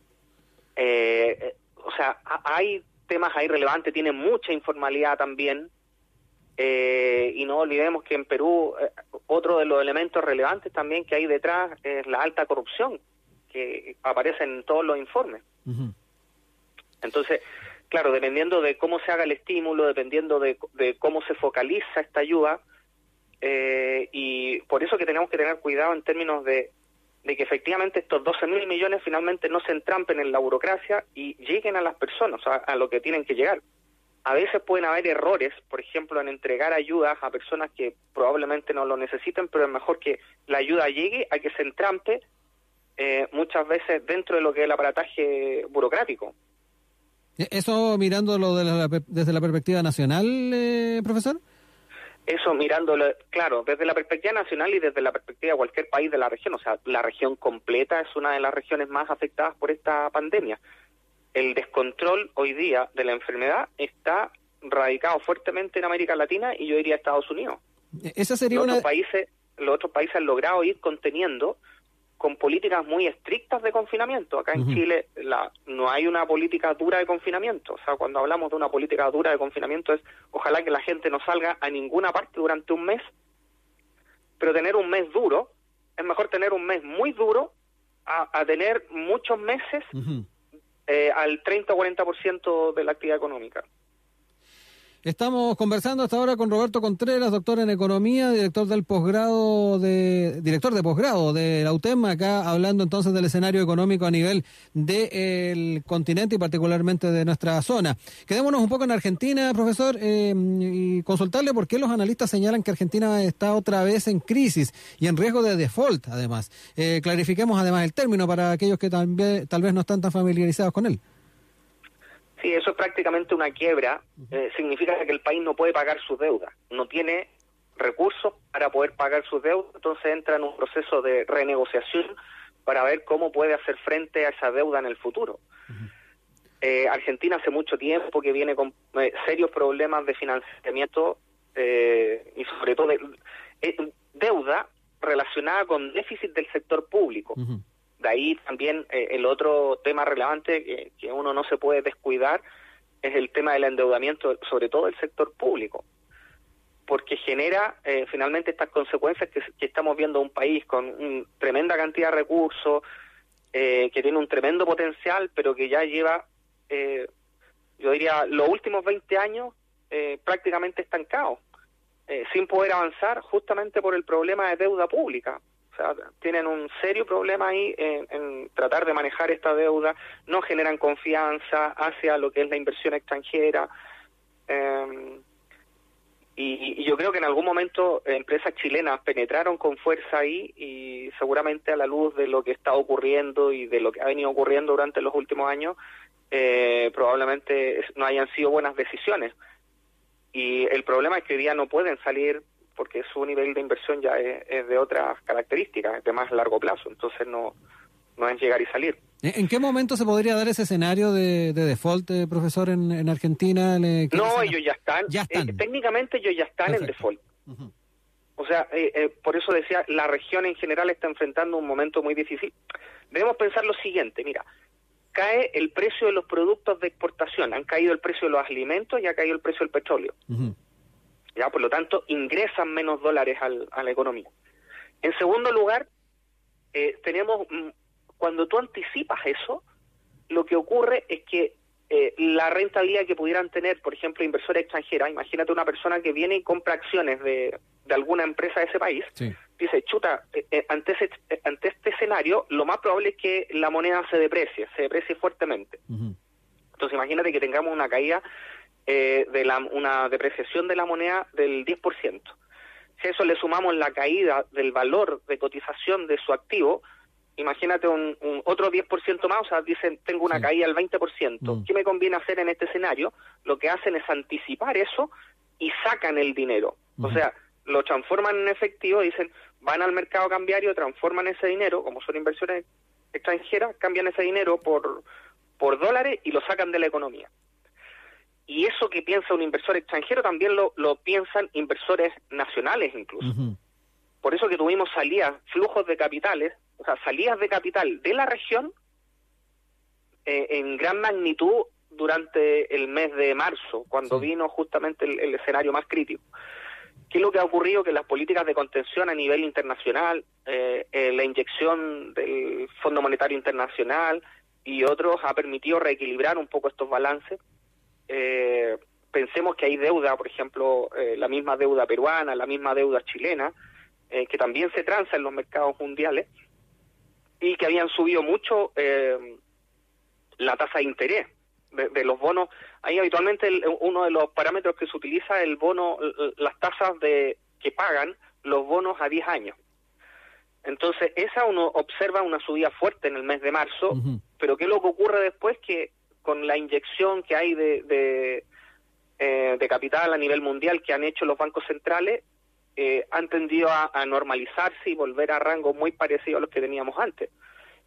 Eh, eh, o sea, ha- hay temas ahí relevantes, tiene mucha informalidad también. Eh, y no olvidemos que en Perú eh, otro de los elementos relevantes también que hay detrás es la alta corrupción, que aparece en todos los informes. Entonces, claro, dependiendo de cómo se haga el estímulo, dependiendo de, de cómo se focaliza esta ayuda, eh, y por eso que tenemos que tener cuidado en términos de, que efectivamente estos 12 mil millones finalmente no se entrampen en la burocracia y lleguen a las personas, a, a lo que tienen que llegar. A veces pueden haber errores, por ejemplo, en entregar ayudas a personas que probablemente no lo necesiten, pero es mejor que la ayuda llegue a que se entrampe eh, muchas veces dentro de lo que es el aparataje burocrático. Eh, Eso mirándolo de la- desde la perspectiva nacional, eh, profesor. Eso mirándolo, claro, desde la perspectiva nacional y desde la perspectiva de cualquier país de la región. O sea, la región completa es una de las regiones más afectadas por esta pandemia. El descontrol hoy día de la enfermedad está radicado fuertemente en América Latina y yo diría Estados Unidos. Eh, Esa sería los una... otros países los otros países han logrado ir conteniendo con políticas muy estrictas de confinamiento. Acá en. Chile la, no hay una política dura de confinamiento. O sea, cuando hablamos de una política dura de confinamiento es ojalá que la gente no salga a ninguna parte durante un mes, pero tener un mes duro es mejor tener un mes muy duro a, a tener muchos meses eh, al 30 o 40% de la actividad económica. Estamos conversando hasta ahora con Roberto Contreras, doctor en economía, director del posgrado de director de posgrado de la UTEM, acá hablando entonces del escenario económico a nivel del continente y particularmente de nuestra zona. Quedémonos un poco en Argentina, profesor, eh, y consultarle por qué los analistas señalan que Argentina está otra vez en crisis y en riesgo de default, además. Eh, clarifiquemos además el término para aquellos que también, tal vez no están tan familiarizados con él. Sí, eso es prácticamente una quiebra. Eh, significa que el país no puede pagar sus deudas, no tiene recursos para poder pagar sus deudas, entonces entra en un proceso de renegociación para ver cómo puede hacer frente a esa deuda en el futuro. Eh, Argentina hace mucho tiempo que viene con eh, serios problemas de financiamiento eh, y sobre todo de, deuda relacionada con déficit del sector público. De ahí también eh, el otro tema relevante que, que uno no se puede descuidar es el tema del endeudamiento, sobre todo del sector público, porque genera eh, finalmente estas consecuencias que, estamos viendo un país con tremenda cantidad de recursos, eh, que tiene un tremendo potencial, pero que ya lleva, eh, yo diría, los últimos 20 años eh, prácticamente estancado, sin poder avanzar justamente por el problema de deuda pública. Sea, tienen un serio problema ahí en, tratar de manejar esta deuda, no generan confianza hacia lo que es la inversión extranjera. eh, y, y yo creo que en algún momento empresas chilenas penetraron con fuerza ahí y seguramente a la luz de lo que está ocurriendo y de lo que ha venido ocurriendo durante los últimos años, eh, probablemente no hayan sido buenas decisiones. Y el problema es que hoy día no pueden salir porque su nivel de inversión ya es, es de otras características, es de más largo plazo, entonces no, no es llegar y salir. ¿En qué momento se podría dar ese escenario de, de default, eh, profesor, en, en Argentina? Le- ¿qué No, ellos ya están. Ya están. Eh, técnicamente ellos ya están en default. O sea, eh, eh, por eso decía, la región en general está enfrentando un momento muy difícil. Debemos pensar lo siguiente, mira, cae el precio de los productos de exportación, han caído el precio de los alimentos y ha caído el precio del petróleo. Ya, por lo tanto, ingresan menos dólares al- a la economía. En segundo lugar, eh, tenemos, mm, cuando tú anticipas eso, lo que ocurre es que eh, la rentabilidad que pudieran tener, por ejemplo, inversores extranjeras, imagínate una persona que viene y compra acciones de, de alguna empresa de ese país, dice, chuta, eh, eh, ante, ese- ante este escenario, lo más probable es que la moneda se deprecie, se deprecie fuertemente. Entonces imagínate que tengamos una caída eh, de la, una depreciación de la moneda del 10%. Si a eso le sumamos la caída del valor de cotización de su activo, imagínate un, un otro 10% más, o sea, dicen, tengo una caída del 20%. Mm. ¿Qué me conviene hacer en este escenario? Lo que hacen es anticipar eso y sacan el dinero. O sea, lo transforman en efectivo, dicen, van al mercado cambiario, transforman ese dinero, como son inversiones extranjeras, cambian ese dinero por, por dólares y lo sacan de la economía. Y eso que piensa un inversor extranjero también lo, lo piensan inversores nacionales incluso. Por eso que tuvimos salidas, flujos de capitales, o sea, salidas de capital de la región eh, en gran magnitud durante el mes de marzo, cuando vino justamente el, el escenario más crítico. ¿Qué es lo que ha ocurrido? Que las políticas de contención a nivel internacional, eh, eh, la inyección del Fondo Monetario Internacional y otros ha permitido reequilibrar un poco estos balances. Eh, pensemos que hay deuda, por ejemplo, eh, la misma deuda peruana, la misma deuda chilena, eh, que también se transa en los mercados mundiales y que habían subido mucho eh, la tasa de interés de, de los bonos. Ahí habitualmente el- uno de los parámetros que se utiliza es el bono, las tasas de que pagan los bonos a 10 años. Entonces, esa uno observa una subida fuerte en el mes de marzo, pero ¿qué es lo que ocurre después? Que con la inyección que hay de, de, eh, de capital a nivel mundial que han hecho los bancos centrales, eh, han tendido a, a normalizarse y volver a rangos muy parecidos a los que teníamos antes.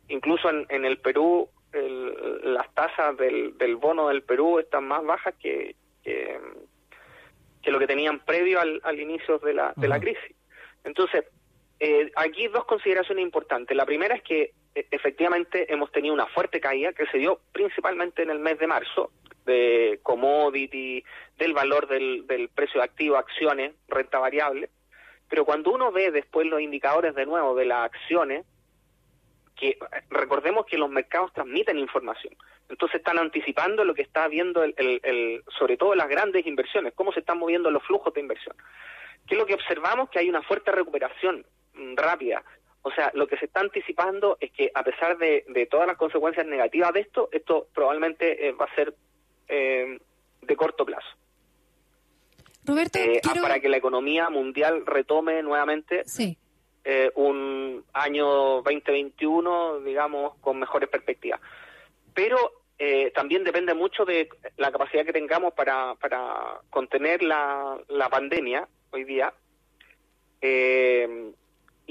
Incluso en, en el Perú, el- las tasas del, del bono del Perú están más bajas que, que, que lo que tenían previo al, al inicio de la, de la crisis. Entonces, eh, aquí dos consideraciones importantes. La primera es que eh, efectivamente hemos tenido una fuerte caída que se dio principalmente en el mes de marzo de commodity, del valor del, precio de activo, acciones, renta variable. Pero cuando uno ve después los indicadores de nuevo de las acciones, que recordemos que los mercados transmiten información. Entonces están anticipando lo que está viendo, el, el- el- sobre todo las grandes inversiones, cómo se están moviendo los flujos de inversión. ¿Qué es lo que observamos? Que hay una fuerte recuperación rápida. O sea, lo que se está anticipando es que a pesar de, de todas las consecuencias negativas de esto, esto probablemente eh, va a ser eh, de corto plazo. Roberto, Eh, ah, quiero... para que la economía mundial retome nuevamente Sí. eh, un año 2021, digamos, con mejores perspectivas. Pero eh, también depende mucho de la capacidad que tengamos para, para contener la, la pandemia hoy día. Eh,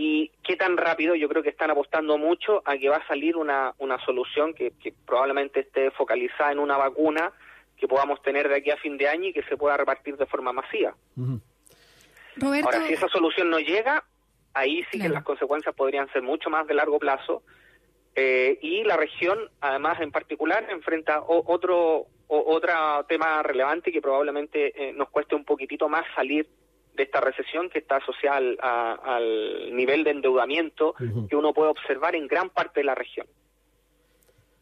y qué tan rápido, yo creo que están apostando mucho a que va a salir una, una solución que, que probablemente esté focalizada en una vacuna que podamos tener de aquí a fin de año y que se pueda repartir de forma masiva. Roberto, Ahora, si esa solución no llega, ahí sí que las consecuencias podrían ser mucho más de largo plazo. eh, y la región, además, en particular, enfrenta o- otro o- otro tema relevante que probablemente eh, nos cueste un poquitito más salir de esta recesión que está asociada al, a- al nivel de endeudamiento que uno puede observar en gran parte de la región.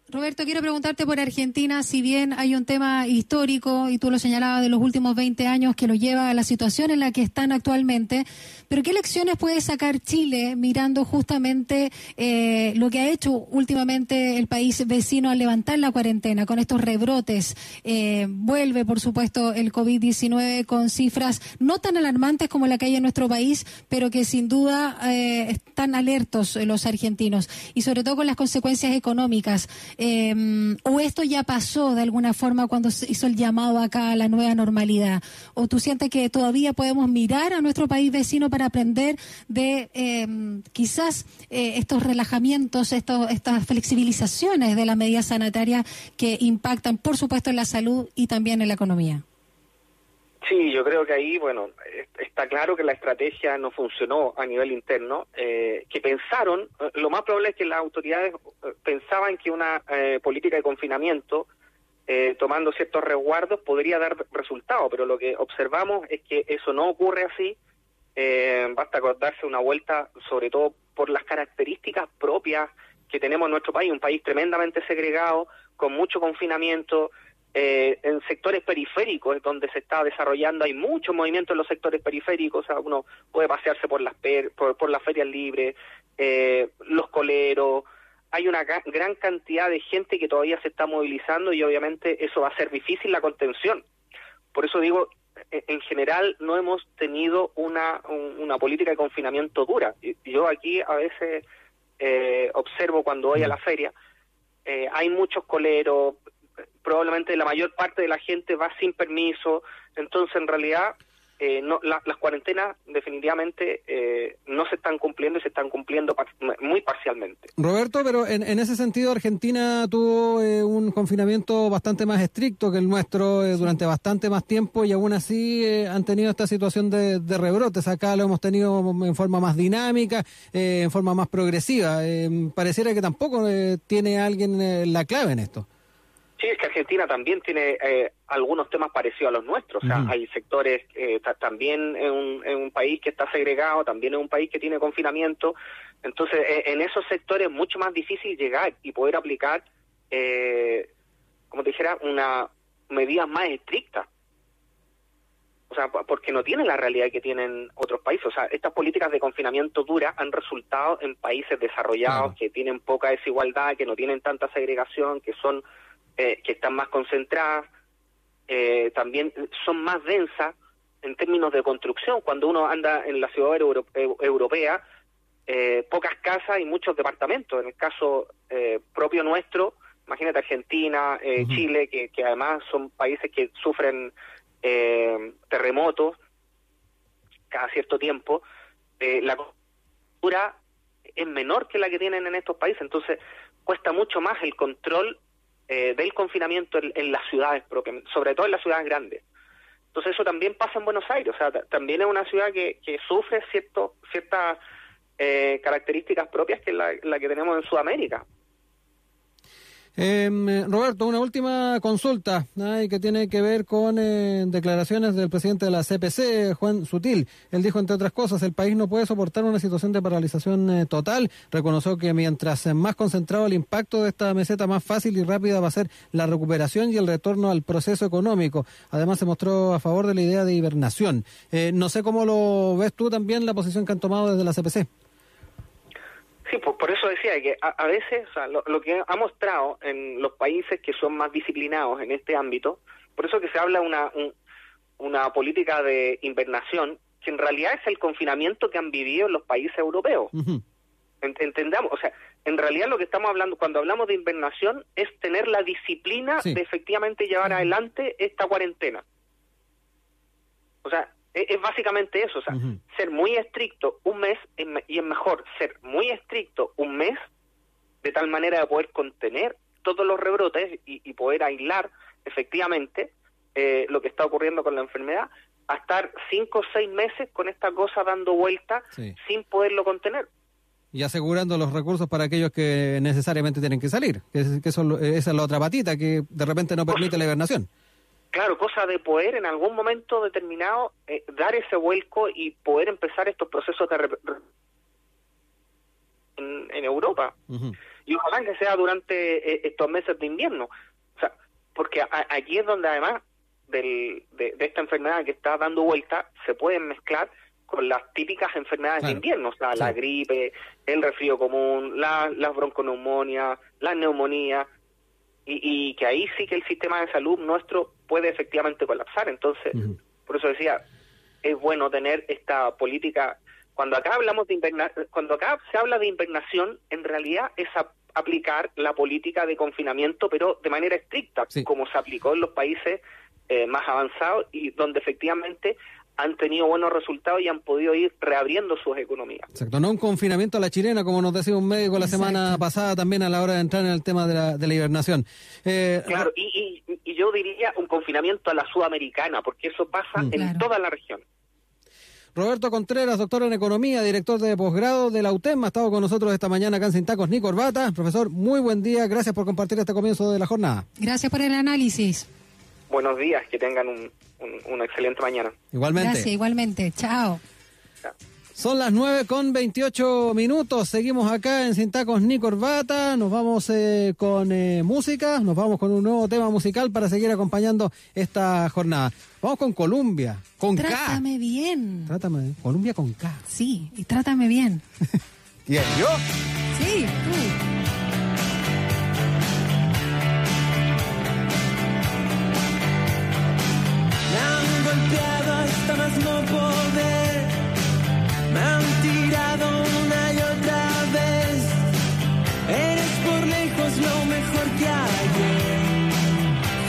Roberto, quiero preguntarte por Argentina, si bien hay un tema histórico, y tú lo señalabas, de los últimos 20 años que lo lleva a la situación en la que están actualmente, pero ¿qué lecciones puede sacar Chile mirando justamente eh, lo que ha hecho últimamente el país vecino al levantar la cuarentena con estos rebrotes? Eh, vuelve, por supuesto, el COVID-19 con cifras no tan alarmantes como la que hay en nuestro país, pero que sin duda eh, están alertos los argentinos, y sobre todo con las consecuencias económicas. Eh, ¿O esto ya pasó de alguna forma cuando se hizo el llamado acá a la nueva normalidad? ¿O tú sientes que todavía podemos mirar a nuestro país vecino para aprender de eh, quizás eh, estos relajamientos, estas flexibilizaciones de las medidas sanitarias que impactan, por supuesto, en la salud y también en la economía? Sí, yo creo que ahí, bueno, es- está claro que la estrategia no funcionó a nivel interno, eh, que pensaron, eh, lo más probable es que las autoridades eh, pensaban que una eh, política de confinamiento, eh, tomando ciertos resguardos, podría dar resultado, pero lo que observamos es que eso no ocurre así, basta con darse una vuelta, sobre todo por las características propias que tenemos en nuestro país, un país tremendamente segregado, con mucho confinamiento, eh, en sectores periféricos donde se está desarrollando, hay mucho movimiento en los sectores periféricos, o sea, uno puede pasearse por las per- por, por las ferias libres, eh, los coleros, hay una ga- gran cantidad de gente que todavía se está movilizando y obviamente eso va a ser difícil la contención. Por eso digo, e- en general no hemos tenido una, un- una política de confinamiento dura. Yo aquí a veces eh, observo cuando voy a la feria, eh, hay muchos coleros, probablemente la mayor parte de la gente va sin permiso, entonces en realidad eh, no, la- las cuarentenas definitivamente eh, no se están cumpliendo y se están cumpliendo par- muy parcialmente. Roberto, pero en, en ese sentido Argentina tuvo eh, un confinamiento bastante más estricto que el nuestro eh, durante bastante más tiempo y aún así eh, han tenido esta situación de, de rebrotes. Acá lo hemos tenido en forma más dinámica, eh, en forma más progresiva. Pareciera que tampoco eh, tiene alguien eh, la clave en esto. Sí, es que Argentina también tiene eh, algunos temas parecidos a los nuestros. O sea, hay sectores, eh, ta- también en un, en un país que está segregado, también es un país que tiene confinamiento. Entonces, eh, en esos sectores es mucho más difícil llegar y poder aplicar, eh, como te dijera, una medidas más estrictas. O sea, po- porque no tienen la realidad que tienen otros países. O sea, estas políticas de confinamiento duras han resultado en países desarrollados que tienen poca desigualdad, que no tienen tanta segregación, que son eh, que están más concentradas, eh, también son más densas en términos de construcción. Cuando uno anda en la ciudad euro- eu- europea, eh, pocas casas y muchos departamentos. En el caso eh, propio nuestro, imagínate Argentina, eh, Chile, que, que además son países que sufren eh, terremotos cada cierto tiempo, eh, la cultura es menor que la que tienen en estos países, entonces cuesta mucho más el control eh, del confinamiento en, las ciudades propiamente, sobre todo en las ciudades grandes. Entonces eso también pasa en Buenos Aires, o sea, ta- también es una ciudad que, que sufre ciertas eh, características propias que la, la que tenemos en Sudamérica. Eh, Roberto, una última consulta ay, que tiene que ver con eh, declaraciones del presidente de la CPC, Juan Sutil. Él dijo, entre otras cosas, el país no puede soportar una situación de paralización eh, total. Reconoció que mientras eh, más concentrado el impacto de esta meseta, más fácil y rápida va a ser la recuperación y el retorno al proceso económico. Además, se mostró a favor de la idea de hibernación. Eh, no sé cómo lo ves tú también la posición que han tomado desde la CPC. Sí, por, por eso decía que a, a veces o sea, lo, lo que ha mostrado en los países que son más disciplinados en este ámbito, por eso que se habla una un- una política de invernación que en realidad es el confinamiento que han vivido los países europeos. Ent- Entendamos, o sea, en realidad lo que estamos hablando cuando hablamos de invernación es tener la disciplina Sí. de efectivamente llevar adelante esta cuarentena. O sea, es, básicamente eso, o sea, ser muy estricto un mes es me- y es mejor ser muy estricto un mes de tal manera de poder contener todos los rebrotes y, y poder aislar efectivamente eh, lo que está ocurriendo con la enfermedad a estar cinco o seis meses con esta cosa dando vuelta Sí. sin poderlo contener. Y asegurando los recursos para aquellos que necesariamente tienen que salir, que, es- que eso esa es la otra patita que de repente no permite la hibernación. Claro, cosa de poder en algún momento determinado eh, dar ese vuelco y poder empezar estos procesos de en, en Europa. Y ojalá que sea durante eh, estos meses de invierno. O sea, porque a- aquí es donde además del- de, de esta enfermedad que está dando vuelta, se pueden mezclar con las típicas enfermedades de invierno, o sea, la gripe, el resfrío común, la, las bronconeumonias, la neumonía, y, y que ahí sí que el sistema de salud nuestro puede efectivamente colapsar. Entonces, por eso decía, es bueno tener esta política. Cuando acá hablamos de inverna- cuando acá se habla de invernación, en realidad es a- aplicar la política de confinamiento, pero de manera estricta, como se aplicó en los países eh, más avanzados y donde efectivamente han tenido buenos resultados y han podido ir reabriendo sus economías. Exacto, no un confinamiento a la chilena, como nos decía un médico la semana pasada también a la hora de entrar en el tema de la, de la hibernación. Eh, Claro, y, y, y yo diría un confinamiento a la sudamericana, porque eso pasa Mm. en Claro. toda la región. Roberto Contreras, doctor en Economía, director de posgrado de la UTEM, ha estado con nosotros esta mañana acá en Sin Tacos ni Corbata. Profesor, muy buen día, gracias por compartir este comienzo de la jornada. Gracias por el análisis. Buenos días, que tengan un, un- una excelente mañana. Igualmente. Gracias, igualmente. Chao. Son las 9 con 28 minutos. Seguimos acá en Sin Tacos ni Corbata. Nos vamos eh, con eh, música. Nos vamos con un nuevo tema musical para seguir acompañando esta jornada. Vamos con Colombia, con K. Trátame bien. Trátame, Colombia con K. Sí, y trátame bien. [LAUGHS] ¿Y yo? Sí, tú. Hasta más no poder. Me han tirado una y otra vez. Eres por lejos lo mejor que hay.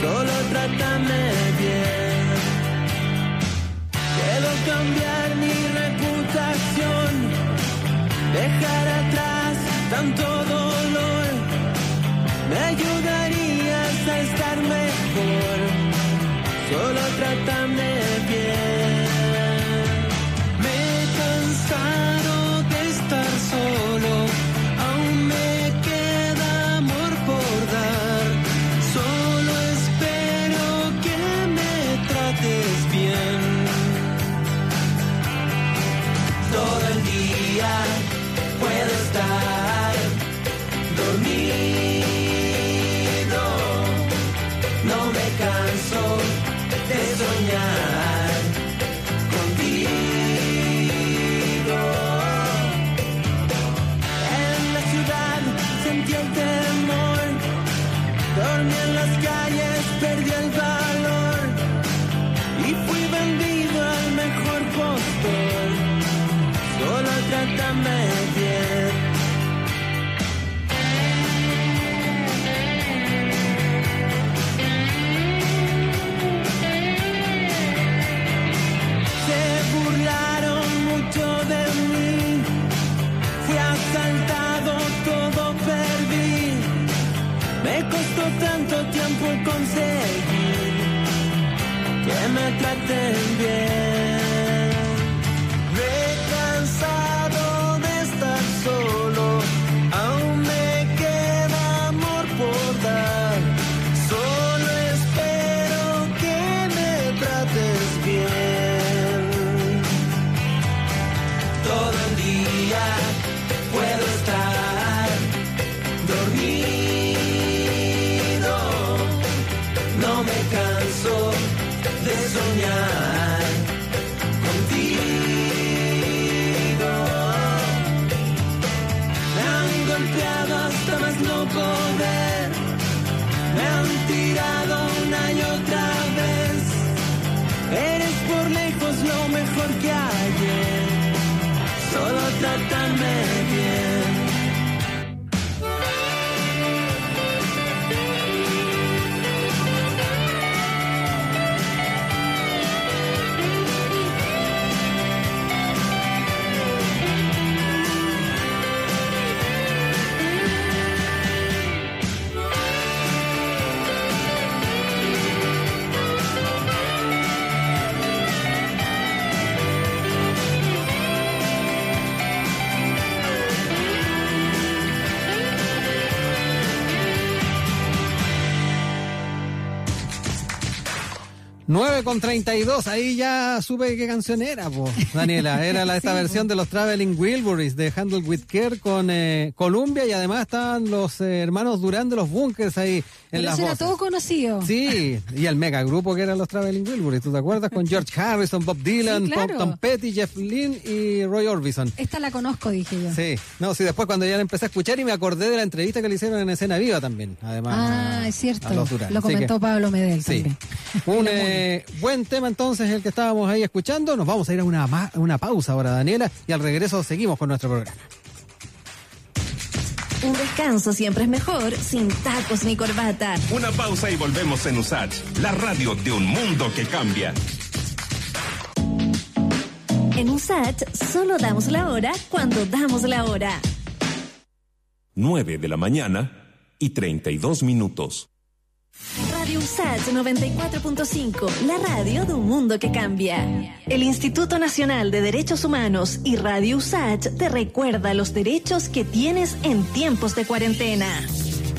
Solo trátame bien. Quiero cambiar mi reputación. Dejar atrás tanto dolor. Me ayudarías tanto tiempo conseguir que me traten bien. 9 con 32, ahí ya supe qué canción era, po, Daniela. [LAUGHS] Era la, esta versión de los Traveling Wilburys de Handle With con eh, Columbia y además estaban los eh, hermanos Durán de los Bunkers ahí en la eso era todo conocido. Sí, y el mega grupo que eran los Traveling Wilburys, ¿tú te acuerdas? Con George Harrison, Bob Dylan. Tom Petty, Jeff Lynne y Roy Orbison. Esta la conozco, dije yo. Sí, no, sí, después cuando ya la empecé a escuchar y me acordé de la entrevista que le hicieron en Escena Viva también, además. Ah, es cierto. Lo comentó Pablo Medel sí. también. Un, eh, buen tema entonces el que estábamos ahí escuchando. Nos vamos a ir a una, ma- una pausa ahora, Daniela, y al regreso seguimos con nuestro programa. Un descanso siempre es mejor sin tacos ni corbata. Una pausa y volvemos en USACH, la radio de un mundo que cambia. En USAT solo damos la hora cuando damos la hora. 9 de la mañana y 32 minutos. Radio USAT 94.5, la radio de un mundo que cambia. El Instituto Nacional de Derechos Humanos y Radio USAT te recuerda los derechos que tienes en tiempos de cuarentena.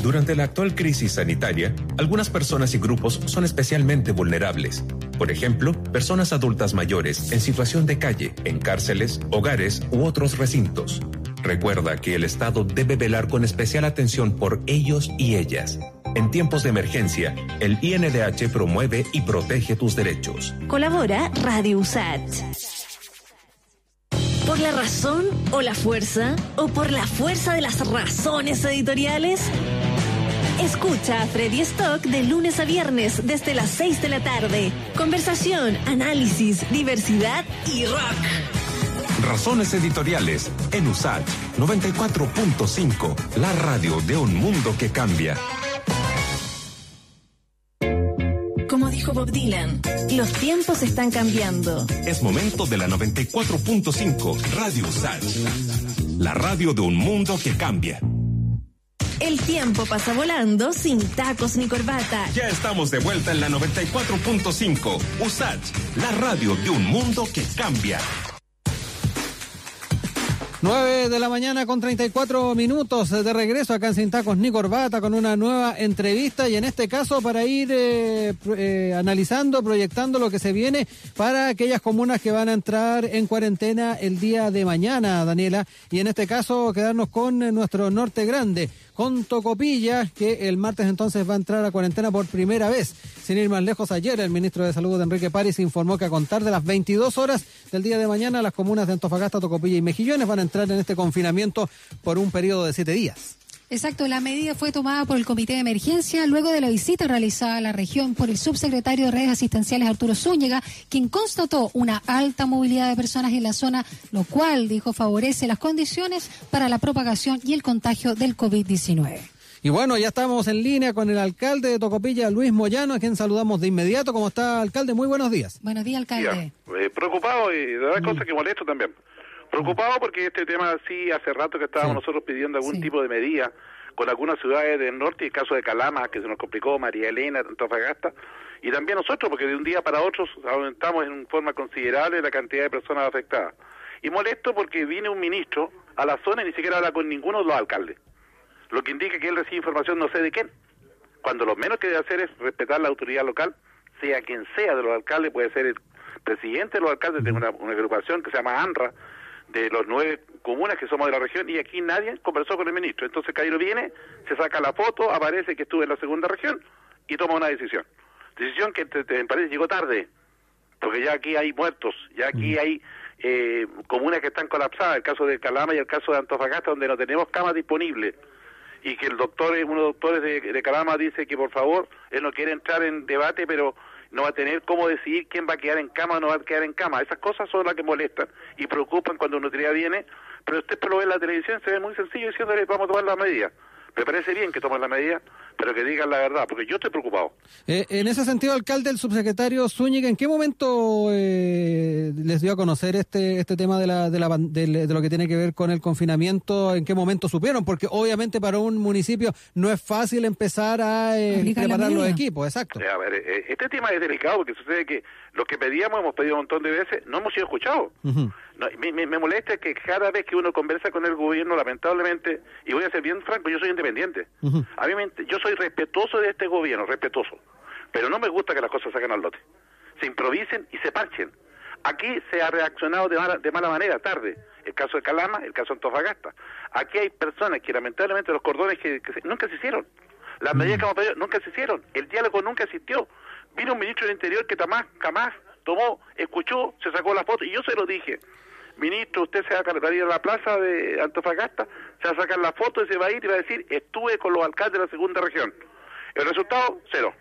Durante la actual crisis sanitaria, algunas personas y grupos son especialmente vulnerables. Por ejemplo, personas adultas mayores en situación de calle, en cárceles, hogares u otros recintos. Recuerda que el Estado debe velar con especial atención por ellos y ellas. En tiempos de emergencia, el INDH promueve y protege tus derechos. Colabora Radio USAT. ¿Por la razón o la fuerza? ¿O por la fuerza de las razones editoriales? Escucha a Freddy Stock de lunes a viernes desde las 6 de la tarde. Conversación, análisis, diversidad y rock. Razones editoriales en USACH 94.5, la radio de un mundo que cambia. Dijo Bob Dylan, los tiempos están cambiando. Es momento de la 94.5 Radio USACH, la radio de un mundo que cambia. El tiempo pasa volando sin tacos ni corbata. Ya estamos de vuelta en la 94.5 USACH, la radio de un mundo que cambia. 9 de la mañana con 34 minutos de regreso acá en Sin Tacos ni Corbata con una nueva entrevista y en este caso para ir eh, eh, analizando, proyectando lo que se viene para aquellas comunas que van a entrar en cuarentena el día de mañana, Daniela, y en este caso quedarnos con nuestro norte grande, con Tocopilla, que el martes entonces va a entrar a cuarentena por primera vez. Sin ir más lejos, ayer el ministro de Salud, Enrique París, informó que a contar de las 22 horas del día de mañana, las comunas de Antofagasta, Tocopilla y Mejillones van a entrar en este confinamiento por un periodo de siete días. Exacto, la medida fue tomada por el Comité de Emergencia luego de la visita realizada a la región por el subsecretario de Redes Asistenciales Arturo Zúñiga, quien constató una alta movilidad de personas en la zona, lo cual, dijo, favorece las condiciones para la propagación y el contagio del COVID-19. Y bueno, ya estamos en línea con el alcalde de Tocopilla, Luis Moyano, a quien saludamos de inmediato. ¿Cómo está, alcalde? Muy buenos días. Buenos días, alcalde. Eh, preocupado y de verdad cosas que molesto también. Preocupado porque este tema sí hace rato que estábamos nosotros pidiendo algún tipo de medida con algunas ciudades del norte, el caso de Calama, que se nos complicó, María Elena, Antofagasta, y también nosotros, porque de un día para otro aumentamos en forma considerable la cantidad de personas afectadas. Y molesto porque viene un ministro a la zona y ni siquiera habla con ninguno de los alcaldes, lo que indica que él recibe información no sé de quién, cuando lo menos que debe hacer es respetar la autoridad local, sea quien sea de los alcaldes, puede ser el presidente de los alcaldes de una, una agrupación que se llama ANRA, de los nueve comunas que somos de la región, y aquí nadie conversó con el ministro. Entonces Cairo viene, se saca la foto, aparece que estuve en la segunda región y toma una decisión. Decisión que te, te- me parece llegó tarde, porque ya aquí hay muertos, ya aquí hay eh, comunas que están colapsadas, el caso de Calama y el caso de Antofagasta, donde no tenemos camas disponibles y que el doctor, uno de los doctores de, de Calama dice que por favor, él no quiere entrar en debate, pero no va a tener cómo decidir quién va a quedar en cama o no va a quedar en cama. Esas cosas son las que molestan y preocupan cuando una autoridad viene, pero usted lo ve en la televisión, se ve muy sencillo diciéndole vamos a tomar la medida. Me parece bien que tomen la medida, pero que digan la verdad, porque yo estoy preocupado. Eh, en ese sentido, alcalde, el subsecretario Zúñiga, ¿en qué momento eh, les dio a conocer este este tema de, la, de, la, del- de lo que tiene que ver con el confinamiento? ¿En qué momento supieron? Porque obviamente para un municipio no es fácil empezar a eh, preparar los equipos, exacto. Eh, A ver, eh, este tema es delicado porque sucede que lo que pedíamos, hemos pedido un montón de veces, no hemos sido escuchados. No, me, me- me molesta que cada vez que uno conversa con el gobierno, lamentablemente, y voy a ser bien franco, yo soy independiente. A mí me yo soy respetuoso de este gobierno, respetuoso. Pero no me gusta que las cosas salgan al lote. Se improvisen y se parchen. Aquí se ha reaccionado de mala, de mala manera, tarde. El caso de Calama, el caso de Antofagasta. Aquí hay personas que lamentablemente los cordones que, que se- nunca se hicieron. Las medidas que hemos pedido nunca se hicieron. El diálogo nunca existió. Vino un ministro del Interior que jamás, jamás tomó, escuchó, se sacó la foto. Y yo se lo dije. Ministro, usted se va a ir a la plaza de Antofagasta, se va a sacar la foto y se va a ir y va a decir, estuve con los alcaldes de la segunda región. El resultado, cero.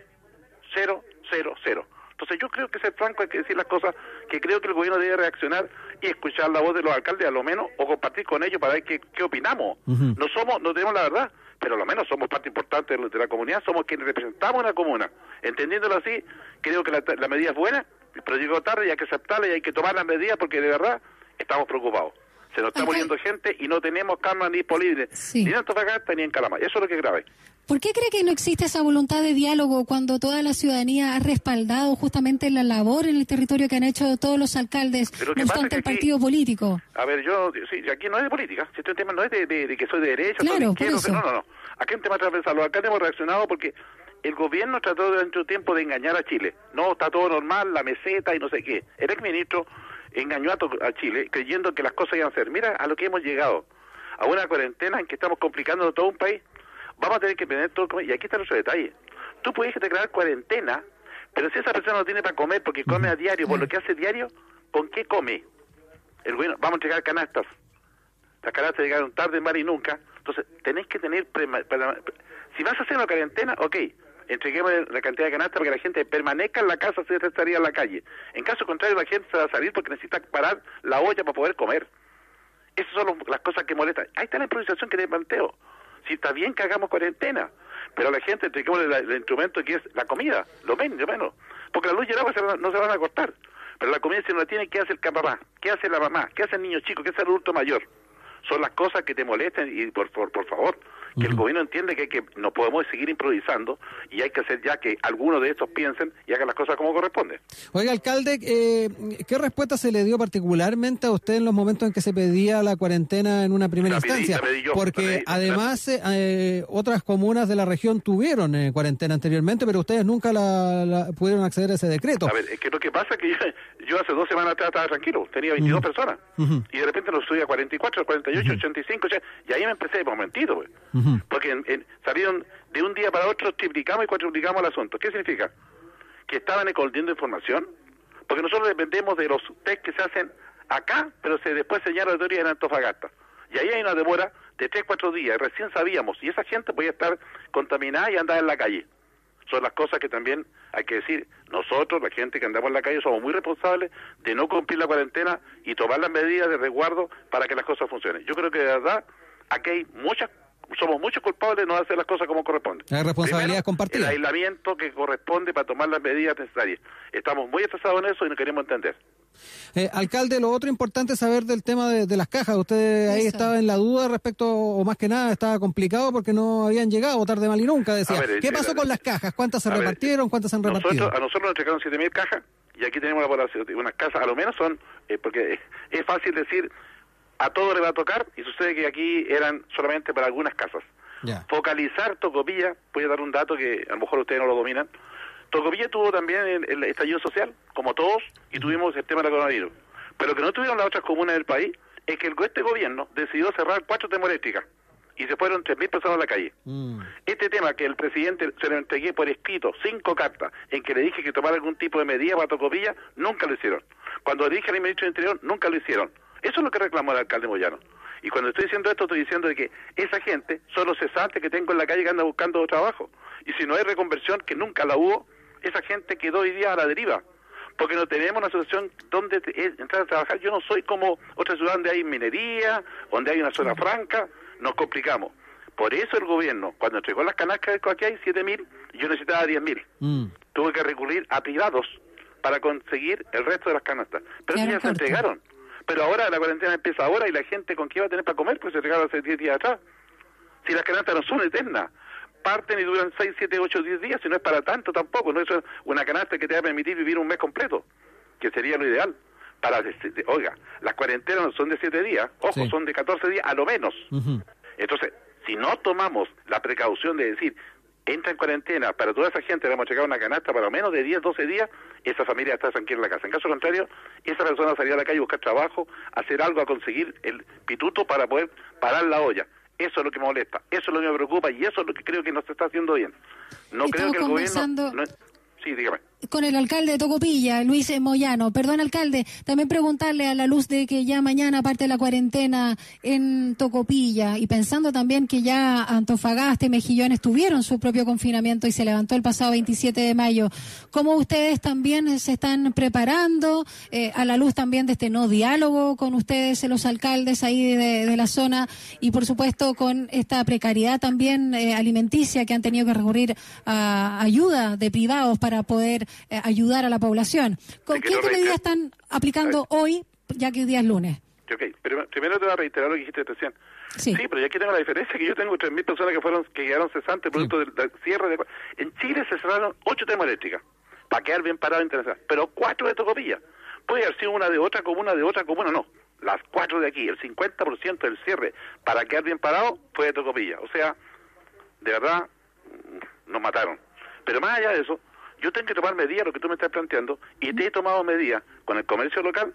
Cero, cero, cero. Entonces yo creo que ser franco hay que decir las cosas, que creo que el gobierno debe reaccionar y escuchar la voz de los alcaldes a lo menos, o compartir con ellos para ver qué, qué opinamos. No somos, no tenemos la verdad, pero a lo menos somos parte importante de la- de la comunidad, somos quienes representamos a la comuna. Entendiéndolo así, creo que la, la medida es buena, pero llegó tarde y hay que aceptarla y hay que tomar las medidas porque de verdad estamos preocupados. Se nos está muriendo gente y no tenemos camas disponibles, Sí. ni en Antofagasta ni en Calama. Eso es lo que es grave. ¿Por qué cree que no existe esa voluntad de diálogo cuando toda la ciudadanía ha respaldado justamente la labor en el territorio que han hecho todos los alcaldes, no obstante el aquí- partido político? A ver, yo, sí, aquí no es de política, este tema no es de, de- de que soy de derecha, de Claro, eso. no, no, no. Aquí es un tema transversal. Los alcaldes hemos reaccionado porque el gobierno trató durante un tiempo de engañar a Chile. No, está todo normal, la meseta y no sé qué. El exministro engañó a, Chile creyendo que las cosas iban a ser. Mira a lo que hemos llegado. A una cuarentena en que estamos complicando todo un país. Vamos a tener que tener todo... Y aquí está otro detalle. Tú puedes declarar cuarentena, pero si esa persona no tiene para comer porque come a diario, por lo que hace diario, ¿con qué come? El gobierno, vamos a entregar canastas. Las canastas llegaron tarde, mal y nunca. Entonces, tenéis que tener... prema- Si vas a hacer una cuarentena, ok, entreguemos la cantidad de canastas para que la gente permanezca en la casa si estaría en la calle. En caso contrario, la gente se va a salir porque necesita parar la olla para poder comer. Esas son los- las cosas que molestan. Ahí está la improvisación que te planteo. Si está bien que hagamos cuarentena, pero a la gente entreguemos el, instrumento que es la comida, lo menos, lo menos. Porque la luz y el agua no se van a cortar. Pero la comida si no la tiene, ¿qué hace el papá? ¿Qué hace la mamá? ¿Qué hace el niño chico? ¿Qué hace el adulto mayor? Son las cosas que te molestan y por, por favor, que el gobierno entiende que, que no podemos seguir improvisando y hay que hacer ya que algunos de estos piensen y hagan las cosas como corresponde. Oiga, alcalde, eh, ¿qué respuesta se le dio particularmente a usted en los momentos en que se pedía la cuarentena en una primera La instancia? la pedí yo, Porque pedí, además eh, eh, otras comunas de la región tuvieron eh, cuarentena anteriormente, pero ustedes nunca la, la- pudieron acceder a ese decreto. A ver, es que lo que pasa es que yo, yo hace dos semanas atrás estaba tranquilo, tenía 22 personas. Y de repente lo subí a 44, 48, 85, o sea, y ahí me empecé, momentito, güey. Porque en- salieron de un día para otro, triplicamos y cuatriplicamos el asunto. ¿Qué significa? Que estaban escondiendo información. Porque nosotros dependemos de los test que se hacen acá, pero se después señala la teoría en Antofagasta. Y ahí hay una demora de 3, 4 días, y recién sabíamos. Y esa gente podía estar contaminada y andar en la calle. Son las cosas que también hay que decir. Nosotros, la gente que andamos en la calle, somos muy responsables de no cumplir la cuarentena y tomar las medidas de resguardo para que las cosas funcionen. Yo creo que de verdad aquí hay muchas, somos muchos culpables de no hacer las cosas como corresponde. La responsabilidad Primero, compartida. El aislamiento que corresponde para tomar las medidas necesarias. Estamos muy estresados en eso y no queremos entender. Eh, alcalde, lo otro importante es saber del tema de, de las cajas. Usted ahí Eso. estaba en la duda respecto, o más que nada estaba complicado porque no habían llegado tarde mal y nunca. Decía, ver, ¿qué eh, pasó eh, con las cajas? ¿Cuántas se ver, repartieron? ¿Cuántas se han repartido? Nosotros, a nosotros nos entregaron 7.000 cajas y aquí tenemos la población, unas casas, a lo menos son, eh, porque es- es fácil decir, a todo le va a tocar y sucede que aquí eran solamente para algunas casas. Focalizar Tocopilla, voy a dar un dato que a lo mejor ustedes no lo dominan. Tocopilla tuvo también el, el estallido social, como todos, y tuvimos el tema del coronavirus. Pero lo que no tuvieron las otras comunas del país es que el, este gobierno decidió cerrar cuatro termoeléctricas y se fueron 3.000 personas a la calle. Mm. Este tema que el presidente se lo entregué por escrito, cinco cartas, en que le dije que tomara algún tipo de medida para Tocopilla, nunca lo hicieron. Cuando le dije al ministro del Interior, nunca lo hicieron. Eso es lo que reclamó el alcalde Moyano. Y cuando estoy diciendo esto, estoy diciendo de que esa gente son los cesantes que tengo en la calle que andan buscando trabajo. Y si no hay reconversión, que nunca la hubo, esa gente quedó hoy día a la deriva. Porque no tenemos una situación donde te- eh, entrar a trabajar. Yo no soy como otra ciudad donde hay minería, donde hay una zona franca, nos complicamos. Por eso el gobierno, cuando entregó las canastas de aquí hay 7.000, yo necesitaba 10.000. Mm. Tuve que recurrir a privados para conseguir el resto de las canastas. Pero ya se entregaron. Pero ahora la cuarentena empieza ahora y la gente con qué va a tener para comer, pues se entregaron hace 10 días atrás. Si las canastas no son eternas, parten y duran 6, 7, 8, 10 días, si no es para tanto tampoco, no es una canasta que te va a permitir vivir un mes completo, que sería lo ideal. Para, oiga, las cuarentenas no son de 7 días, ojo, Sí. son de 14 días a lo menos. Entonces, si no tomamos la precaución de decir, entra en cuarentena, para toda esa gente le hemos entregado una canasta para menos de 10, 12 días, esa familia está tranquila en la casa. En caso contrario, esa persona salía a la calle a buscar trabajo, hacer algo, a conseguir el pituto para poder parar la olla. Eso es lo que me molesta, eso es lo que me preocupa y eso es lo que creo que no se está haciendo bien. No creo que el conversando- gobierno... no- Sí, dígame. Con el alcalde de Tocopilla, Luis Moyano. Perdón, alcalde, también preguntarle a la luz de que ya mañana parte la cuarentena en Tocopilla y pensando también que ya Antofagasta y Mejillones tuvieron su propio confinamiento y se levantó el pasado 27 de mayo. ¿Cómo ustedes también se están preparando eh, a la luz también de este no diálogo con ustedes, los alcaldes ahí de, la zona y por supuesto con esta precariedad también eh, alimenticia que han tenido que recurrir a ayuda de privados para poder eh, ayudar a la población. ¿Con qué quiero medidas están aplicando hoy, ya que hoy día es lunes? Ok, pero primero te voy a reiterar lo que dijiste recién. Sí. pero ya aquí tengo la diferencia que yo tengo 3.000 personas que fueron que quedaron cesantes producto del, del cierre de... En Chile se cerraron ocho termoeléctricas para quedar bien parado internacional, pero cuatro de Tocopilla. Puede haber sido una de otra comuna, de otra comuna, no. Las cuatro de aquí, el 50% del cierre para quedar bien parado fue de Tocopilla. O sea, de verdad, nos mataron. Pero más allá de eso, yo tengo que tomar medidas, lo que tú me estás planteando, y te he tomado medidas con el comercio local,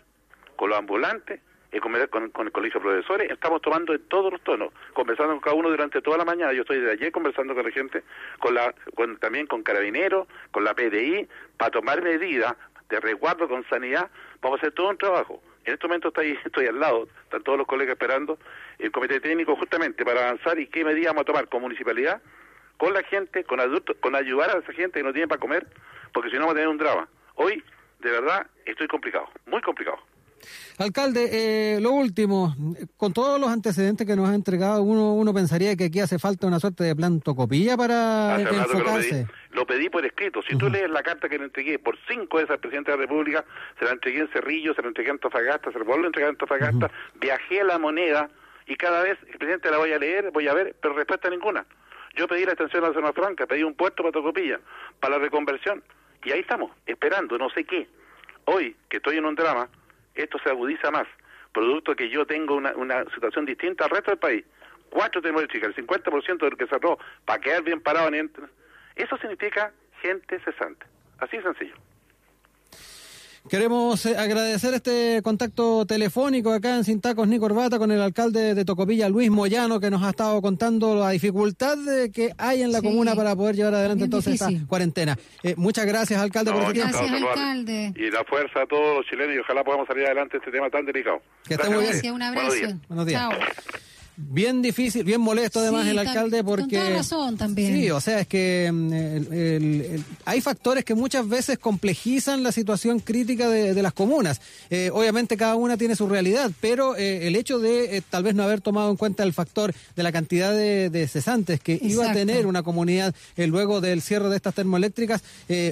con los ambulantes, y con, con- con el colegio de profesores, estamos tomando en todos los tonos, conversando con cada uno durante toda la mañana. Yo estoy desde ayer conversando con la gente, con la, con, también con carabineros, con la PDI, para tomar medidas de resguardo con sanidad. Vamos a hacer todo un trabajo. En este momento estoy, [LAUGHS] estoy al lado, están todos los colegas esperando el comité técnico justamente para avanzar y qué medidas vamos a tomar con municipalidad, con la gente, con adultos, con ayudar a esa gente que no tiene para comer, porque si no va a tener un drama. Hoy, de verdad, estoy complicado, muy complicado. Alcalde, eh, lo último, con todos los antecedentes que nos ha entregado, uno, uno pensaría que aquí hace falta una suerte de plan tocopilla para Hace rato que lo pedí, enfocarse. lo pedí por escrito. Si tú lees la carta que le entregué por cinco veces al presidente de la República, se la entregué en Cerrillo, se la entregué en Antofagasta, se la vuelvo a entregar en Antofagasta, viajé a la moneda y cada vez el presidente la voy a leer, voy a ver, pero respuesta ninguna. Yo pedí la extensión a la zona franca, pedí un puerto para Tocopilla, para la reconversión, y ahí estamos, esperando, no sé qué. Hoy, que estoy en un drama, esto se agudiza más, producto que yo tengo una, una situación distinta al resto del país. Cuatro termoeléctricas, el 50% de lo que cerró, para quedar bien parado Eso significa gente cesante. Así de sencillo. Queremos eh, agradecer este contacto telefónico acá en Sin Tacos ni Corbata con el alcalde de Tocopilla, Luis Moyano, que nos ha estado contando la dificultad de que hay en la Sí, comuna para poder llevar adelante bien entonces difícil. esta cuarentena. Eh, muchas gracias, alcalde, por No, este tiempo. encantado de Gracias, alcalde. Y la fuerza a todos los chilenos y ojalá podamos salir adelante de este tema tan delicado. Que esté muy bien. Gracias, un Buenos abrazo. días. Buenos días. Chao. Bien difícil, bien molesto además Sí, el alcalde con porque... toda razón también. Sí, o sea, es que mm, el- el- el- hay factores que muchas veces complejizan la situación crítica de, de las comunas. Eh, obviamente cada una tiene su realidad, pero eh, el hecho de eh, tal vez no haber tomado en cuenta el factor de la cantidad de, de cesantes que iba a tener una comunidad luego del cierre de estas termoeléctricas,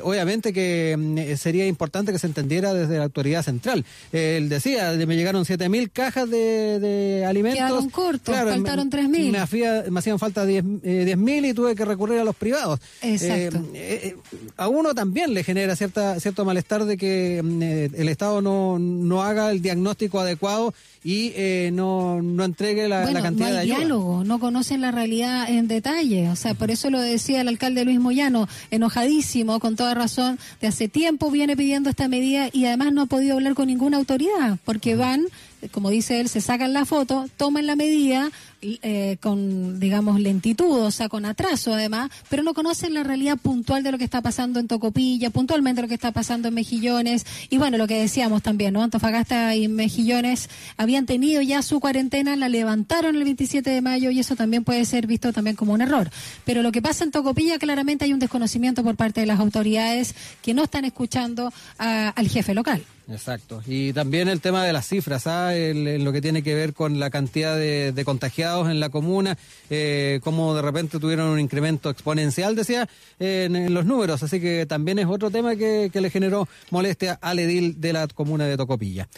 obviamente que mm, sería importante que se entendiera desde la autoridad central. Él decía, de- me llegaron 7.000 cajas de, de alimentos. Quedaron cortos, Claro, faltaron me- 3.000. Me, me hacían falta 10 eh, 10.000 y tuve que recurrir a los privados. Exacto. Eh, eh, a uno también le genera cierta cierto malestar de que mm, eh, el Estado no, no haga el diagnóstico adecuado y eh, no, no entregue la, bueno, la cantidad no de hay ayuda. diálogo, no conocen la realidad en detalle. O sea, por eso lo decía el alcalde Luis Moyano, enojadísimo, con toda razón, de hace tiempo viene pidiendo esta medida y además no ha podido hablar con ninguna autoridad, porque van, como dice él, se sacan la foto, toman la medida eh, con, digamos, lentitud, o sea, con atraso además, pero no conocen la realidad puntual de lo que está pasando en Tocopilla, puntualmente lo que está pasando en Mejillones, y bueno, lo que decíamos también, ¿no? Antofagasta y Mejillones habían tenido ya su cuarentena, la levantaron el 27 de mayo y eso también puede ser visto también como un error. Pero lo que pasa en Tocopilla, claramente hay un desconocimiento por parte de las autoridades que no están escuchando a- al jefe local. Exacto. Y también el tema de las cifras, ¿ah? En lo que tiene que ver con la cantidad de, contagiados en la comuna, eh, cómo de repente tuvieron un incremento exponencial, decía, en, los números. Así que también es otro tema que, que le generó molestia al edil de la comuna de Tocopilla.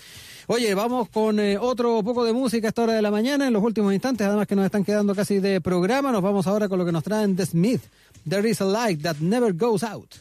Oye, vamos con eh, otro poco de música a esta hora de la mañana, en los últimos instantes, además que nos están quedando casi de programa. Nos vamos ahora con lo que nos traen The Smith. There is a light that never goes out.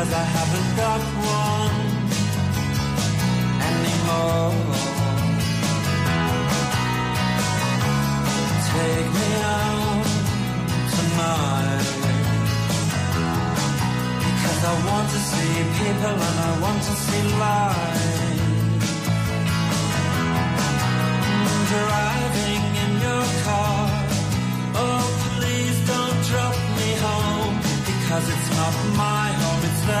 Because I haven't got one anymore. Take me out tonight Because I want to see people and I want to see light Driving in your car. Oh please don't drop me home. Because it's not my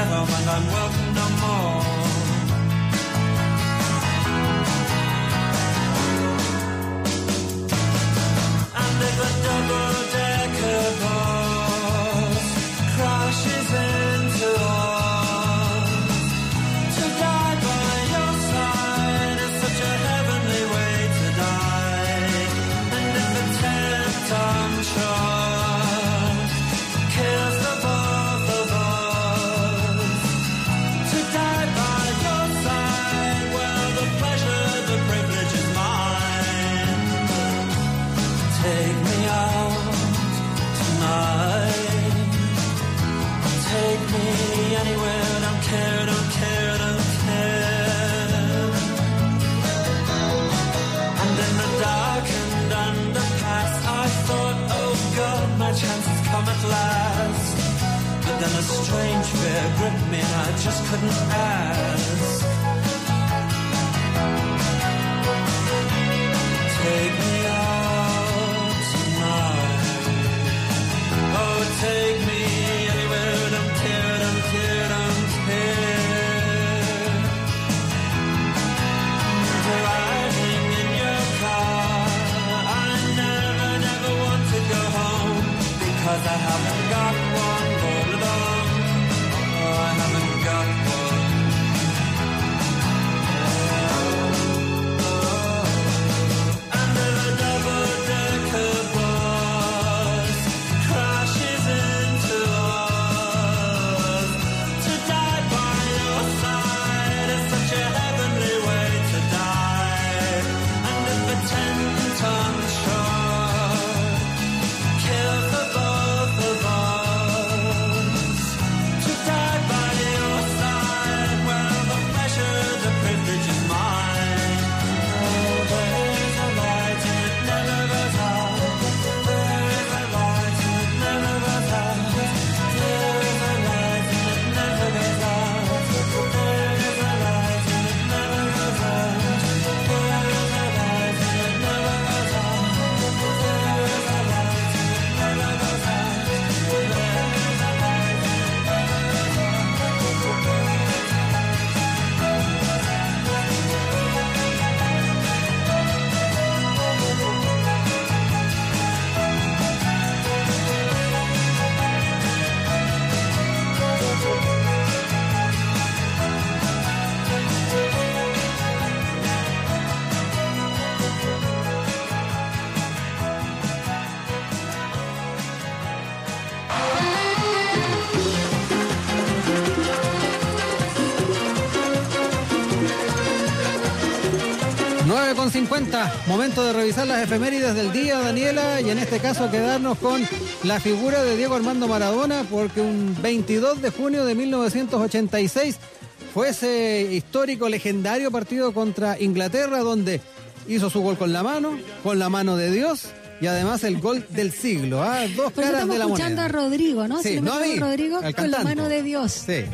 matter when I'm welcome no more. Strange fear gripped me and I just couldn't ask. Take me out tonight. Oh, take me anywhere. Don't care, don't care, don't care. Driving in your car. I never, never want to go home because I haven't got one con 50, momento de revisar las efemérides del día, Daniela, y en este caso quedarnos con la figura de Diego Armando Maradona, porque un 22 de junio de 1986 fue ese histórico, legendario partido contra Inglaterra, donde hizo su gol con la mano, con la mano de Dios, y además el gol del siglo, ¿ah? dos Pues caras estamos de la escuchando moneda. a Rodrigo, ¿no? Sí, Si no a equivoco, mí, Rodrigo con la mano de Dios. Sí,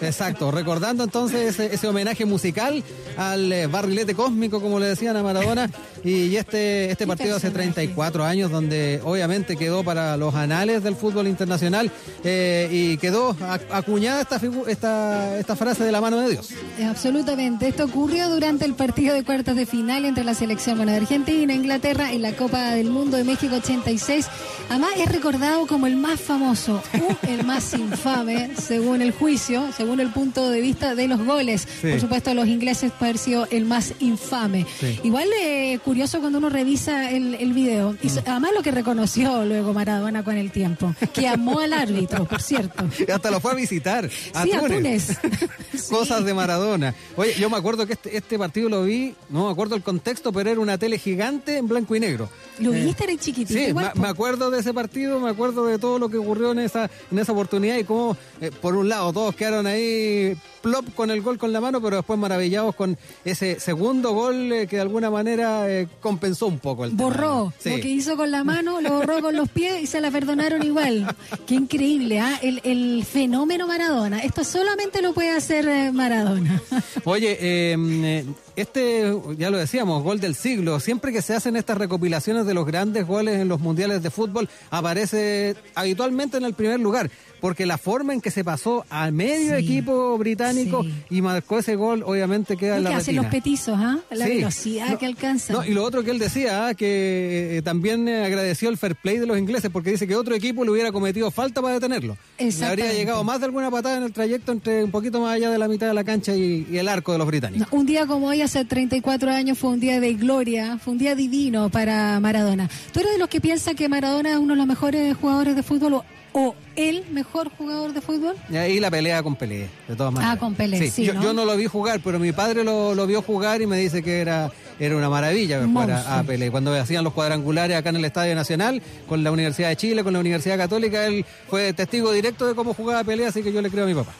exacto. Recordando entonces ese, homenaje musical al eh, barrilete cósmico, como le decían a Maradona. Y, este, este partido hace 34 años, donde obviamente quedó para los anales del fútbol internacional eh, y quedó ac- acuñada esta, esta, esta frase de la mano de Dios. Absolutamente. Esto ocurrió durante el partido de cuartos de final entre la selección bueno, de Argentina e Inglaterra en la Copa del Mundo de México 86. Además es recordado como el más famoso [LAUGHS] el más infame, según el juicio, según el punto de vista de los goles. Sí. Por supuesto, los ingleses sido el más infame. Sí. Igual eh, curioso cuando uno revisa el, el video. Y so- además lo que reconoció luego Maradona con el tiempo, que amó al árbitro, por cierto. Y [LAUGHS] hasta lo fue a visitar. A Sí, a Túnez. [LAUGHS] Cosas de Maradona. Oye, yo me acuerdo que este, este partido lo vi, no me acuerdo el contexto, pero era una tele gigante en blanco y negro. Lo Eh, viste, eres chiquitito. Sí, igual, me acuerdo de ese partido, me acuerdo de todo lo que ocurrió en esa, en esa oportunidad y cómo, eh, por un lado, todos quedaron ahí plop con el gol con la mano, pero después maravillados con ese segundo gol eh, que de alguna manera eh, compensó un poco el borró Sí. lo que hizo con la mano, lo borró con los pies y se la perdonaron igual. Qué increíble, ¿ah? El, el fenómeno Maradona. Esto solamente lo puede hacer eh, Maradona. Oye, eh, eh, este, ya lo decíamos, gol del siglo. Siempre que se hacen estas recopilaciones de los grandes goles en los mundiales de fútbol, aparece habitualmente en el primer lugar. Porque la forma en que se pasó al medio equipo británico y marcó ese gol, obviamente queda en la que hacen los petizos, ¿ah? La Sí. velocidad No, que alcanza. No, y lo otro que él decía, ah, que eh, también eh, agradeció el fair play de los ingleses porque dice que otro equipo le hubiera cometido falta para detenerlo. Le habría llegado más de alguna patada en el trayecto entre un poquito más allá de la mitad de la cancha y, y el arco de los británicos. Un día como hoy, hace 34 años, fue un día de gloria, fue un día divino para Maradona. ¿Tú eres de los que piensa que Maradona es uno de los mejores jugadores de fútbol o, o el mejor jugador de fútbol? Y ahí la pelea con Pelé, de todas maneras. Ah, con Pelé, sí, yo, ¿no? yo no lo vi jugar, pero mi padre lo, lo vio jugar y me dice que era, era una maravilla jugar a, Pelé. Cuando hacían los cuadrangulares acá en el Estadio Nacional, con la Universidad de Chile, con la Universidad Católica, él fue testigo directo de cómo jugaba Pelé, así que yo le creo a mi papá.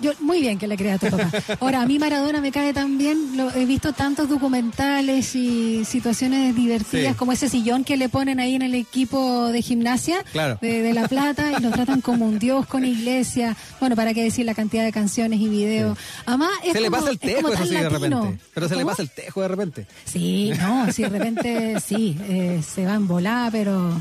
Yo, muy bien que le crea a tu papá. Ahora, a mí Maradona me cae tan bien. Lo, he visto tantos documentales y situaciones divertidas Sí. como ese sillón que le ponen ahí en el equipo de gimnasia Claro. de, de La Plata y lo tratan como un dios con iglesia. Bueno, para qué decir la cantidad de canciones y videos. Además, es Se le pasa el es tejo, eso tan sí, de latino. repente. Pero se le pasa el tejo de repente. Sí, no, si de repente sí, eh, se va en volar, pero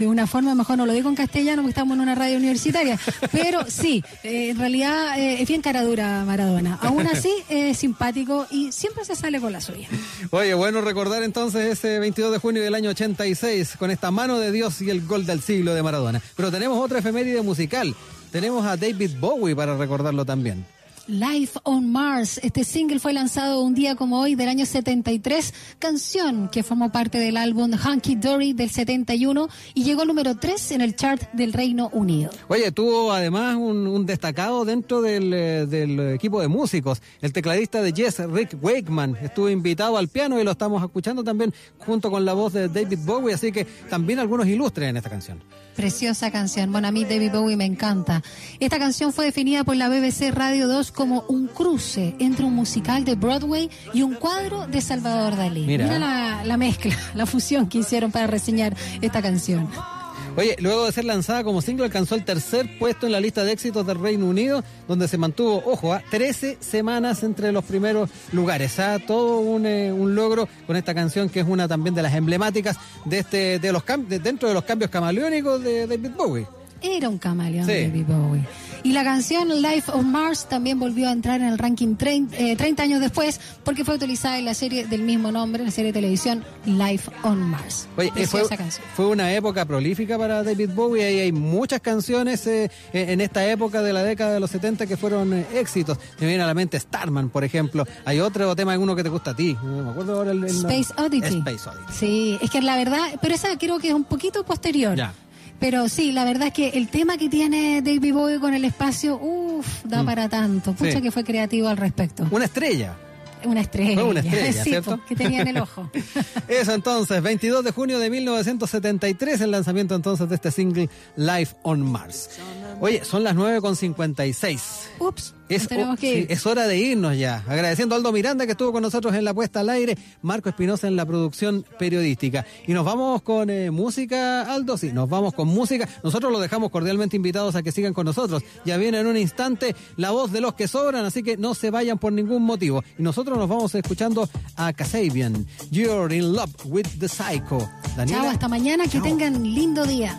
de una forma, mejor no lo digo en castellano porque estamos en una radio universitaria, pero sí, eh, en realidad eh, es bien cara dura Maradona. Aún así, [LAUGHS] es simpático y siempre se sale con la suya. Oye, bueno recordar entonces ese 22 de junio del año 86 con esta mano de Dios y el gol del siglo de Maradona. Pero tenemos otra efeméride musical. Tenemos a David Bowie para recordarlo también. Life on Mars. Este single fue lanzado un día como hoy del año 73, canción que formó parte del álbum Hunky Dory del 71 y llegó número 3 en el chart del Reino Unido. Oye, tuvo además un, un destacado dentro del, eh, del equipo de músicos. El tecladista de Yes, Rick Wakeman, estuvo invitado al piano y lo estamos escuchando también junto con la voz de David Bowie, así que también algunos ilustres en esta canción. Preciosa canción. Bueno, a mí David Bowie me encanta. Esta canción fue definida por la BBC Radio 2 como un cruce entre un musical de Broadway y un cuadro de Salvador Dalí. Mira. la, la mezcla, [LAUGHS] la fusión que hicieron para reseñar esta canción. Oye, luego de ser lanzada como single, alcanzó el tercer puesto en la lista de éxitos del Reino Unido, donde se mantuvo, ojo, a 13 semanas entre los primeros lugares. Ah, todo un, eh, un logro con esta canción que es una también de las emblemáticas de este, de los de- dentro de los cambios camaleónicos de David Bowie. Era un camaleón Sí. David Bowie. Y la canción Life on Mars también volvió a entrar en el ranking 30, eh, 30 años después porque fue utilizada en la serie del mismo nombre, la serie de televisión Life on Mars. Oye, eh, fue, una época prolífica para David Bowie y hay muchas canciones eh, en esta época de la década de los 70 que fueron eh, éxitos. Me viene a la mente Starman, por ejemplo. Hay otro tema, alguno que te gusta a ti. No me acuerdo ahora el, el- Space Oddity. Space Oddity. Sí, es que la verdad, pero esa creo que es un poquito posterior. Ya. Pero sí, la verdad es que el tema que tiene David Bowie con el espacio, uff, da Mm. para tanto. Pucha Sí. que fue creativo al respecto. Una estrella. Una estrella. Fue una estrella, [LAUGHS] sí, ¿cierto? que tenía en el ojo. [LAUGHS] Eso entonces, 22 de junio de 1973, el lanzamiento entonces de este single Life on Mars. Oye, son las 9.56. Ups, Es, tenemos que sí, ir. es hora de irnos ya. Agradeciendo a Aldo Miranda que estuvo con nosotros en la puesta al aire, Marco Espinosa en la producción periodística. Y nos vamos con eh, música, Aldo, sí, nos vamos con música. Nosotros los dejamos cordialmente invitados a que sigan con nosotros. Ya viene en un instante la voz de los que sobran, así que no se vayan por ningún motivo. Y nosotros nos vamos escuchando a Kasabian, You're in Love with the Psycho. Daniela. Chao, hasta mañana, que tengan lindo día.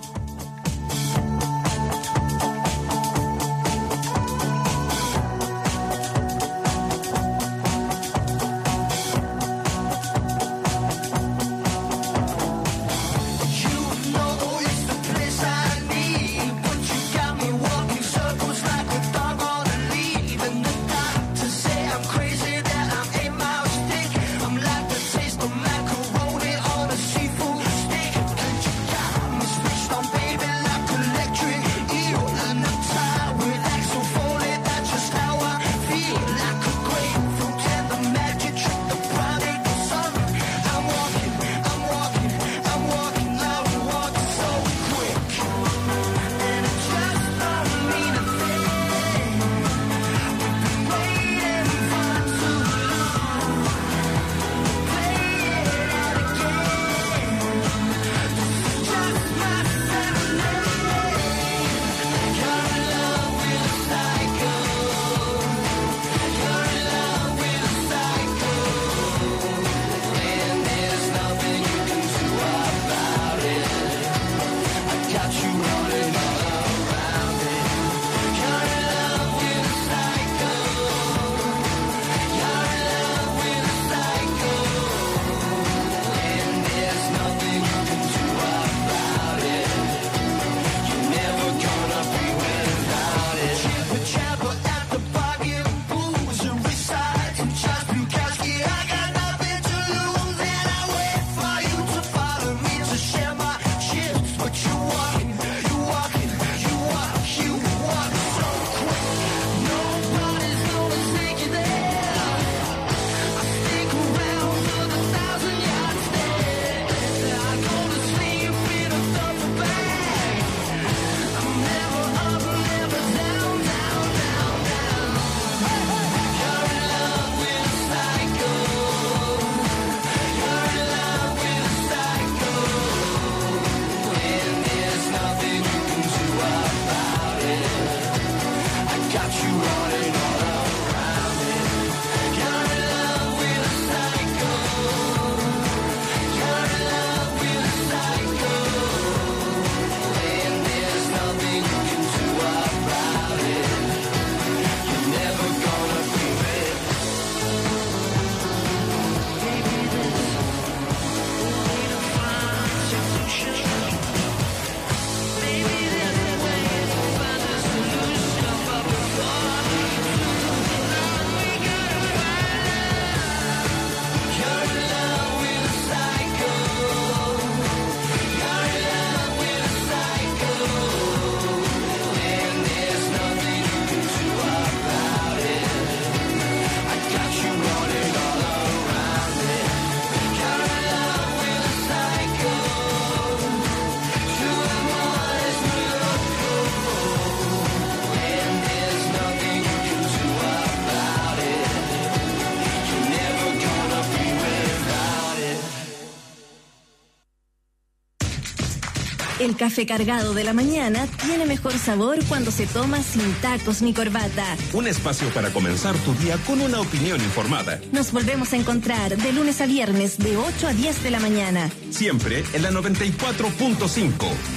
El café cargado de la mañana tiene mejor sabor cuando se toma sin tacos ni corbata. Un espacio para comenzar tu día con una opinión informada. Nos volvemos a encontrar de lunes a viernes de 8 a 10 de la mañana. Siempre en la 94.5.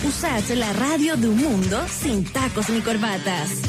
Usad la radio de un mundo sin tacos ni corbatas.